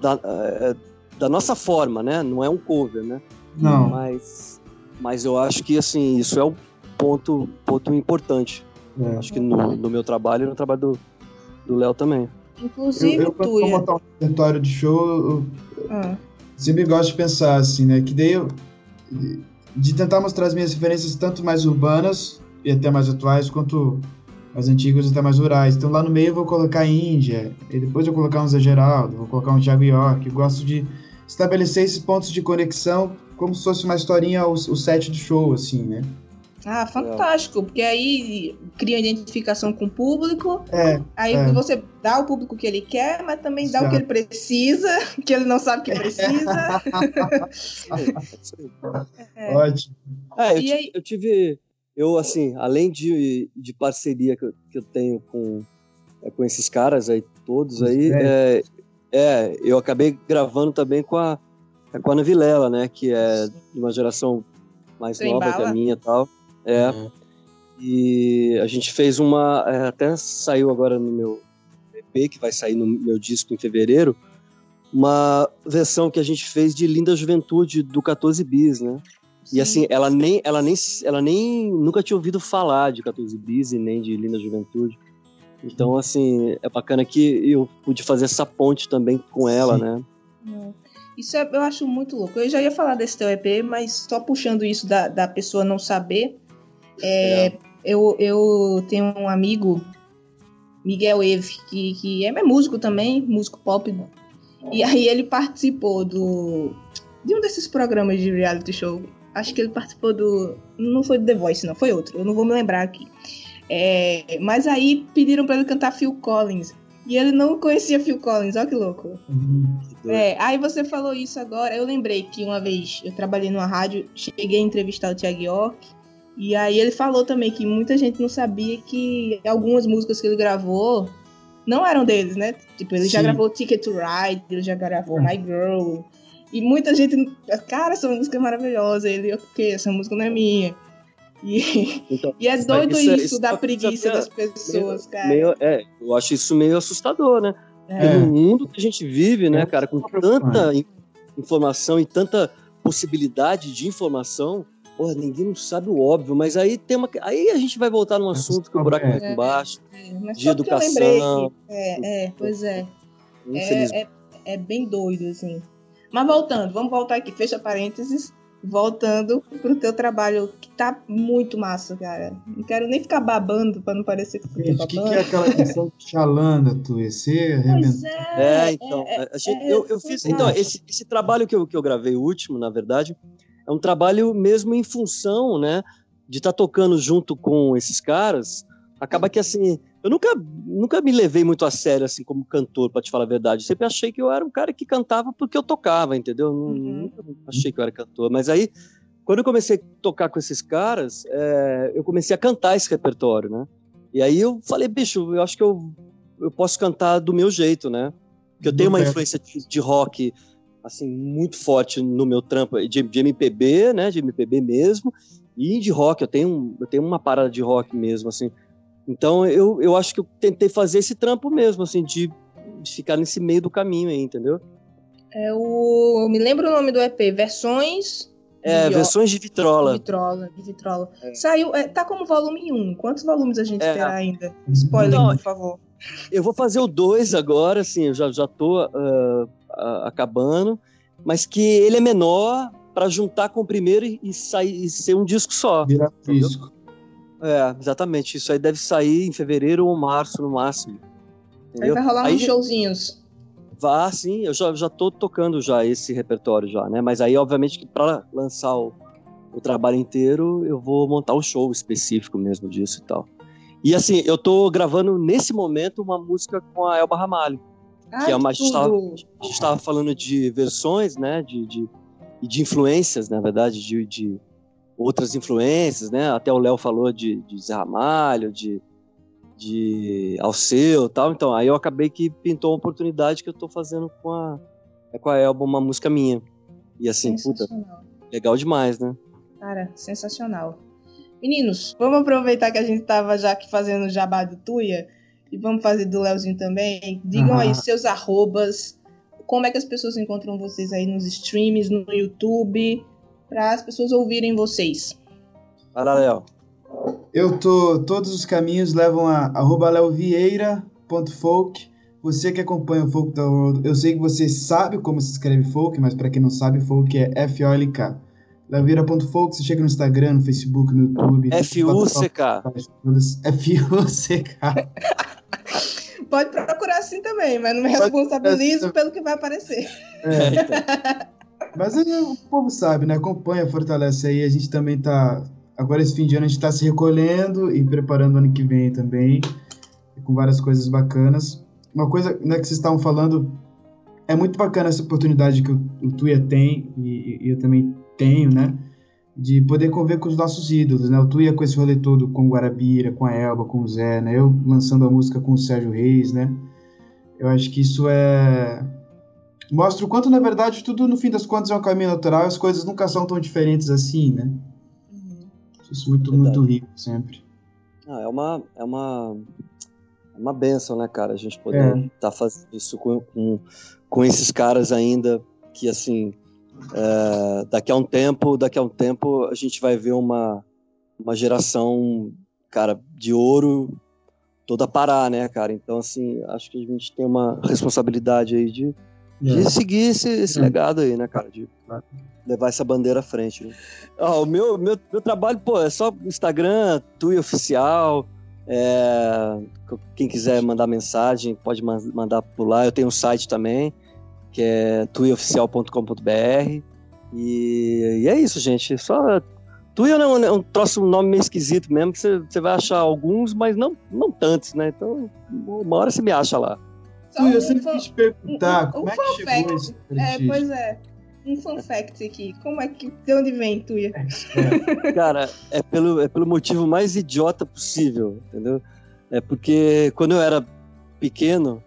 Speaker 3: da, é, da nossa forma, né? Não é um cover, né?
Speaker 4: Não.
Speaker 3: Mas, mas eu acho que assim isso é um ponto, ponto importante.
Speaker 4: É.
Speaker 3: Acho que no, no meu trabalho e no trabalho do do Léo também.
Speaker 4: Eu,
Speaker 1: Inclusive,
Speaker 4: eu quando vou montar um repertório de show, eu
Speaker 1: Ah,
Speaker 4: sempre gosto de pensar assim, né? Que daí eu. De tentar mostrar as minhas referências tanto mais urbanas e até mais atuais, quanto as antigas e até mais rurais. Então lá no meio eu vou colocar Índia, e depois eu vou colocar um Zé Geraldo, vou colocar um Thiago York. Eu gosto de estabelecer esses pontos de conexão como se fosse uma historinha o, o set do show, assim, né?
Speaker 1: Ah, fantástico, porque aí cria identificação com o público,
Speaker 4: É,
Speaker 1: aí
Speaker 4: É.
Speaker 1: você dá ao público o que ele quer, mas também dá o que ele precisa, que ele não sabe que precisa. É.
Speaker 4: ótimo.
Speaker 3: É, eu,
Speaker 1: E aí-
Speaker 3: eu tive, eu assim, além de, de parceria que eu, que eu tenho com, é, com esses caras aí todos aí, é, é, eu acabei gravando também com a é com a Ana Vilela, né, que é de uma geração mais
Speaker 1: Trem
Speaker 3: nova que a minha e tal. É. E a gente fez uma. é, até saiu agora no meu EP, que vai sair no meu disco em fevereiro, uma versão que a gente fez de Linda Juventude do 14 Bis, né? E assim, ela nem, ela nem, ela nem nunca tinha ouvido falar de 14 Bis e nem de Linda Juventude. Então, assim, é bacana que eu pude fazer essa ponte também com ela,
Speaker 4: Sim.
Speaker 3: né?
Speaker 1: Hum. Isso é- eu acho muito louco. Eu já ia falar desse teu EP, mas só puxando isso da, da pessoa não saber. É, Eu, eu tenho um amigo, Miguel Eve, que, que é é músico também, músico pop. E aí ele participou do. de um desses programas de reality show. Acho que ele participou do. Não foi do The Voice, não, foi outro. Eu não vou me lembrar aqui. É, mas aí pediram pra ele cantar Phil Collins. E ele não conhecia Phil Collins, olha que louco.
Speaker 4: Uhum.
Speaker 1: É, aí você falou isso agora. Eu lembrei que uma vez eu trabalhei numa rádio, cheguei a entrevistar o Thiago York. E aí ele falou também que muita gente não sabia que algumas músicas que ele gravou não eram deles, né? Tipo, ele já
Speaker 4: Sim.
Speaker 1: gravou Ticket to Ride, ele já gravou
Speaker 4: É.
Speaker 1: My Girl. E muita gente, cara, essa música é maravilhosa. Ele, ok, essa música não é minha. E,
Speaker 3: Então,
Speaker 1: e é doido
Speaker 3: isso é-
Speaker 1: isso,
Speaker 3: isso
Speaker 1: da preguiça
Speaker 3: é-
Speaker 1: das pessoas, cara.
Speaker 3: meio, é, eu acho isso meio assustador, né?
Speaker 1: É.
Speaker 3: no mundo que a gente vive, né,
Speaker 4: É
Speaker 3: cara, com tanta in- informação e tanta possibilidade de informação, porra, ninguém não sabe o óbvio, mas aí tem uma, aí a gente vai voltar num assunto que o buraco vai
Speaker 1: É.
Speaker 3: embaixo,
Speaker 1: É,
Speaker 3: de educação.
Speaker 1: que- É, é, pois é. É, é, é bem doido, assim. Mas voltando, vamos voltar aqui, fecha parênteses. Voltando pro teu trabalho, que tá muito massa, cara. Não quero nem ficar babando pra não parecer que eu tô
Speaker 4: Gente, o que,
Speaker 1: babando.
Speaker 4: que é aquela questão de chalanda, tu? Esse arrebentou.
Speaker 1: Pois
Speaker 3: É,
Speaker 1: é.
Speaker 3: então,
Speaker 1: é,
Speaker 3: a gente,
Speaker 1: é,
Speaker 3: eu, eu fiz, então, esse, esse trabalho que eu, que eu gravei, o último, na verdade, é um trabalho mesmo em função, né, de estar tocando junto com esses caras, acaba que, assim, eu nunca, nunca me levei muito a sério, assim, como cantor, pra te falar a verdade, Eu sempre achei que eu era um cara que cantava porque eu tocava, entendeu?
Speaker 1: Uhum.
Speaker 3: Nunca achei que eu era cantor, mas aí, quando eu comecei a tocar com esses caras, é, eu comecei a cantar esse repertório, né, e aí eu falei, bicho, eu acho que eu, eu posso cantar do meu jeito, né, porque eu tenho uma
Speaker 4: Roberto.
Speaker 3: influência de, de rock assim muito forte no meu trampo de, de MPB, né, de MPB mesmo, e de rock. Eu tenho eu tenho uma parada de rock mesmo assim. Então eu, eu acho que eu tentei fazer esse trampo mesmo assim de, de ficar nesse meio do caminho aí, entendeu?
Speaker 1: É o. Eu me lembro o nome do EP, Versões.
Speaker 3: É,
Speaker 1: de
Speaker 3: versões de
Speaker 1: De
Speaker 3: vitrola.
Speaker 1: vitrola, de vitrola.
Speaker 3: É.
Speaker 1: Saiu, é, tá como volume 1. Quantos volumes a gente
Speaker 3: É.
Speaker 1: terá ainda? Spoiler,
Speaker 3: Não,
Speaker 1: por favor.
Speaker 3: Eu vou fazer o 2 agora, assim, eu já, já tô ah, acabando, mas que ele é menor para juntar com o primeiro e, e sair e ser um disco só.
Speaker 4: Virar físico.
Speaker 3: É, exatamente. Isso aí deve sair em fevereiro ou março, no máximo.
Speaker 1: Aí
Speaker 3: Entendeu?
Speaker 1: vai rolar
Speaker 3: Aí-
Speaker 1: uns showzinhos.
Speaker 3: Vá, sim, eu já, já tô tocando já esse repertório já, né? Mas aí, obviamente, que para lançar o, o trabalho inteiro, eu vou montar um show específico mesmo disso e tal. E assim, eu tô gravando nesse momento uma música com a Elba Ramalho.
Speaker 1: Ai,
Speaker 3: é uma-
Speaker 1: que tudo.
Speaker 3: A gente estava falando de versões, né? De, de, de influências, na verdade, de, de outras influências, né? Até o Léo falou de, de Zé Ramalho, de, de Alceu e tal. Então, aí eu acabei que pintou uma oportunidade que eu tô fazendo com a, é com a Elba, uma música minha. E assim, puta, legal demais, né?
Speaker 1: Cara, sensacional. Meninos, vamos aproveitar que a gente tava já aqui fazendo o jabá do Tuia e vamos fazer do Leozinho também. Digam aí
Speaker 4: Aham.
Speaker 1: seus arrobas, como é que as pessoas encontram vocês aí nos streams, no YouTube, para as pessoas ouvirem vocês.
Speaker 3: Lá, Léo.
Speaker 4: Eu tô. Todos os caminhos levam a arroba leovieira.folk. Você que acompanha o Folk da World, eu sei que você sabe como se escreve folk, mas para quem não sabe, folk é F-O-L-K. Leovieira.folk, você chega no Instagram, no Facebook, no YouTube.
Speaker 3: F-U-C-K.
Speaker 4: F-U-C-K.
Speaker 1: Pode procurar assim também, mas não me responsabilizo
Speaker 4: procurar
Speaker 1: pelo que vai aparecer.
Speaker 3: É, então.
Speaker 4: Mas aí o povo sabe, né? Acompanha, fortalece aí. A gente também tá. Agora, esse fim de ano, a gente tá se recolhendo e preparando o ano que vem também. Com várias coisas bacanas. Uma coisa né, que vocês estavam falando. É muito bacana essa oportunidade que o, o Tuia tem, e, e eu também tenho, né? De poder conviver com os nossos ídolos, né? O Tuia com esse rolê todo com o Guarabira, com a Elba, com o Zé, né? Eu lançando a música com o Sérgio Reis, né? Eu acho que isso é mostra o quanto, na verdade, tudo no fim das contas é um caminho natural, as coisas nunca são tão diferentes assim, né? Isso é muito,
Speaker 3: Verdade.
Speaker 4: muito rico sempre.
Speaker 3: Ah, é uma é uma é uma benção, né, cara? A gente poder
Speaker 4: É.
Speaker 3: estar fazendo isso com, com, com esses caras ainda que assim é, daqui a um tempo daqui a um tempo a gente vai ver uma uma geração cara de ouro toda parar, né, cara? Então assim acho que a gente tem uma responsabilidade aí de, de seguir esse, esse
Speaker 4: É.
Speaker 3: legado aí, né, cara? De levar essa bandeira à frente. Né? Ah, o meu, meu, meu trabalho, pô, é só Instagram, Tui Oficial. é, quem quiser mandar mensagem, pode man- mandar por lá. Eu tenho um site também, que é tuioficial.com.br. E, e é isso, gente. Só. Tui é um, é um troço, um nome meio esquisito mesmo, que você, vai achar alguns, mas não, não tantos, né? Então, uma hora você me acha lá.
Speaker 1: Só
Speaker 4: Ui, eu sempre quis te perguntar
Speaker 1: um-
Speaker 4: como
Speaker 1: um
Speaker 4: é que
Speaker 1: fun
Speaker 4: chegou
Speaker 1: fact.
Speaker 4: esse
Speaker 1: É, pois é. Um fun fact aqui. Como é que. De onde vem, Tuia?
Speaker 3: Cara, é pelo, é pelo motivo mais idiota possível, entendeu? É porque quando eu era pequeno,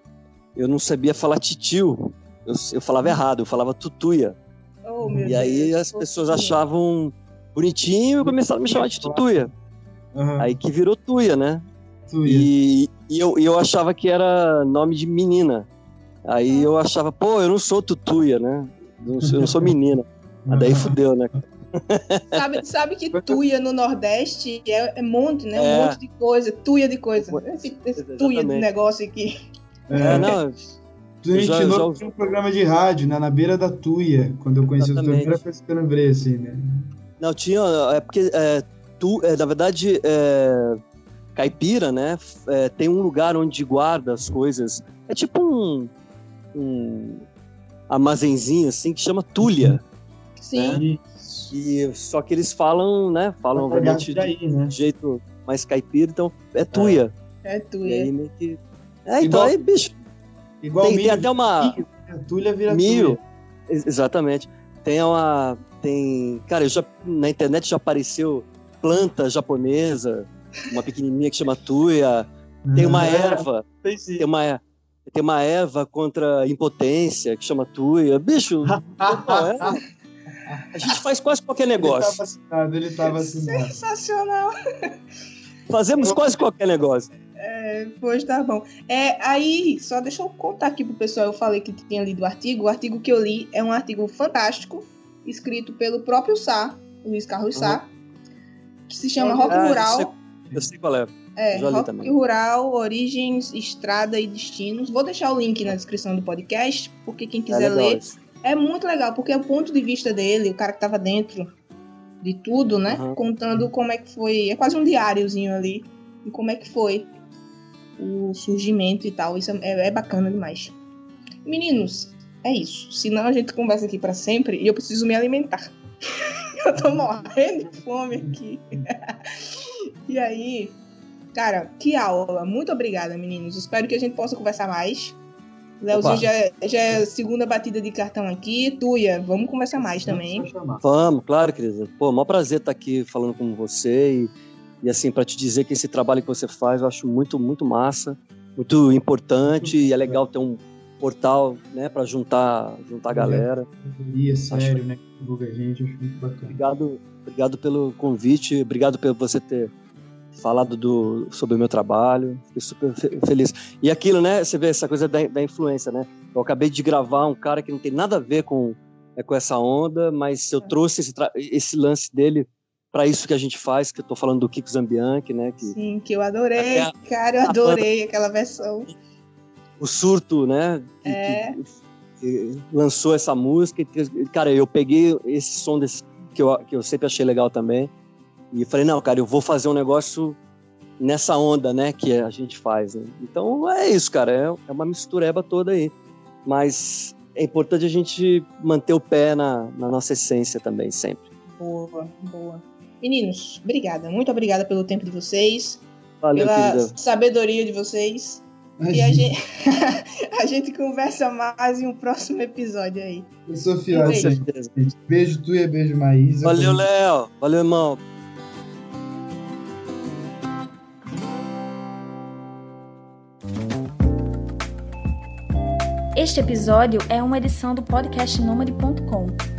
Speaker 3: eu não sabia falar titio. Eu, eu falava errado, eu falava tutuia.
Speaker 1: Oh,
Speaker 3: E aí
Speaker 1: Deus,
Speaker 3: as pessoas
Speaker 1: fofinho.
Speaker 3: achavam bonitinho e começaram a me chamar de tutuia.
Speaker 4: Aham.
Speaker 3: Aí que virou tuia, né?
Speaker 4: Tuia.
Speaker 3: E, e eu, eu achava que era nome de menina. Aí eu achava, pô, eu não sou tutuia, né? Eu não sou, eu não sou menina. Mas daí fudeu, né?
Speaker 1: Sabe, sabe que tuia no Nordeste é, é monte, né? Um
Speaker 3: É.
Speaker 1: monte de coisa, tuia de coisa. Esse, esse tuia de negócio aqui.
Speaker 3: É, não,
Speaker 4: Me
Speaker 3: eu já- já-
Speaker 4: um programa de rádio, né, na beira da Tuia, quando eu conheci o
Speaker 3: Exatamente.
Speaker 4: primeira coisa que eu lembrei, assim, né?
Speaker 3: Não, tinha. É porque é, tu, é, na verdade, é, caipira, né? é, tem um lugar onde guarda as coisas. É tipo um, um armazenzinho assim que chama tulha.
Speaker 1: Sim.
Speaker 3: E só que eles falam, né? Falam obviamente de,
Speaker 4: aí, né?
Speaker 3: de jeito mais caipira, então é tuia.
Speaker 1: É
Speaker 3: E
Speaker 1: tuia.
Speaker 3: aí meio que. É, então aí, bicho,
Speaker 4: Igual
Speaker 3: tem, tem
Speaker 4: milho,
Speaker 3: até uma.
Speaker 4: milho, né? Tulha vira
Speaker 3: Mil.
Speaker 4: Tuia.
Speaker 3: Ex- Exatamente. Tem uma. Tem. Cara, já, na internet já apareceu planta japonesa, uma pequenininha que chama tuia. Tem uma
Speaker 4: É,
Speaker 3: erva,
Speaker 4: tem
Speaker 3: tem uma, tem uma erva contra impotência que chama tuia. Bicho, não, é- a gente faz quase qualquer
Speaker 4: Ele tá
Speaker 3: negócio.
Speaker 4: vacinado, ele tá vacinado.
Speaker 1: Sensacional.
Speaker 3: Fazemos quase qualquer negócio.
Speaker 1: É, pois tá bom. É, aí, só deixa eu contar aqui pro pessoal. Eu falei que tinha lido o artigo. O artigo que eu li é um artigo fantástico, escrito pelo próprio Sá, Luiz Carlos Sá, que se chama Rock
Speaker 3: Ah, eu
Speaker 1: Rural.
Speaker 3: sei- Eu sei qual é.
Speaker 1: É,
Speaker 3: Já
Speaker 1: Rock
Speaker 3: também.
Speaker 1: Rural, Origens, Estrada e Destinos. Vou deixar o link na descrição do podcast, porque quem
Speaker 3: É
Speaker 1: quiser
Speaker 3: legal
Speaker 1: ler.
Speaker 3: isso.
Speaker 1: É muito legal, porque é o ponto de vista dele, o cara que tava dentro de tudo, né?
Speaker 3: Uhum.
Speaker 1: Contando como é que foi. É quase um diáriozinho ali. E como é que foi o surgimento e tal. Isso é, é bacana demais. Meninos, é isso. Senão a gente conversa aqui para sempre e eu preciso me alimentar. eu tô morrendo de fome aqui. e aí, cara, que aula. Muito obrigada, meninos. Espero que a gente possa conversar mais. Leozinho já, é, já é a segunda batida de cartão aqui. Tuia, vamos conversar mais também.
Speaker 3: Vamos, claro, querida. Pô, maior prazer estar aqui falando com você e, e assim, para te dizer que esse trabalho que você faz eu acho muito, muito massa, muito importante e é legal ter um portal, né, para juntar, juntar a galera.
Speaker 4: É sério, acho... né, que divulga a gente, acho muito bacana.
Speaker 3: Obrigado, obrigado pelo convite, obrigado por você ter falado do, sobre o meu trabalho, fiquei super feliz. E aquilo, né, você vê essa coisa da, da influência, né? Eu acabei de gravar um cara que não tem nada a ver com, é, com essa onda, mas eu trouxe esse, esse lance dele para isso que a gente faz, que eu tô falando do Kiko Zambianchi, né? Que,
Speaker 1: Sim, que eu adorei, a, cara, eu adorei aquela versão.
Speaker 3: O surto, né? Que,
Speaker 1: é.
Speaker 3: que, que lançou essa música. Cara, eu peguei esse som desse, que, eu, que eu sempre achei legal também e falei, não, cara, eu vou fazer um negócio nessa onda, né, que a gente faz. Né? Então é isso, cara, é, é uma mistureba toda aí. Mas é importante a gente manter o pé na, na nossa essência também, sempre.
Speaker 1: Boa, boa. Meninos, obrigada. Muito obrigada pelo tempo de vocês.
Speaker 3: Valeu,
Speaker 1: pela
Speaker 3: querida.
Speaker 1: sabedoria de vocês. E a gente, a gente conversa mais em um próximo episódio aí.
Speaker 4: Eu sou fiel, um beijo. beijo tu e beijo Maísa.
Speaker 3: Valeu, Léo. Valeu, irmão.
Speaker 5: Este episódio é uma edição do podcast Nômade.com.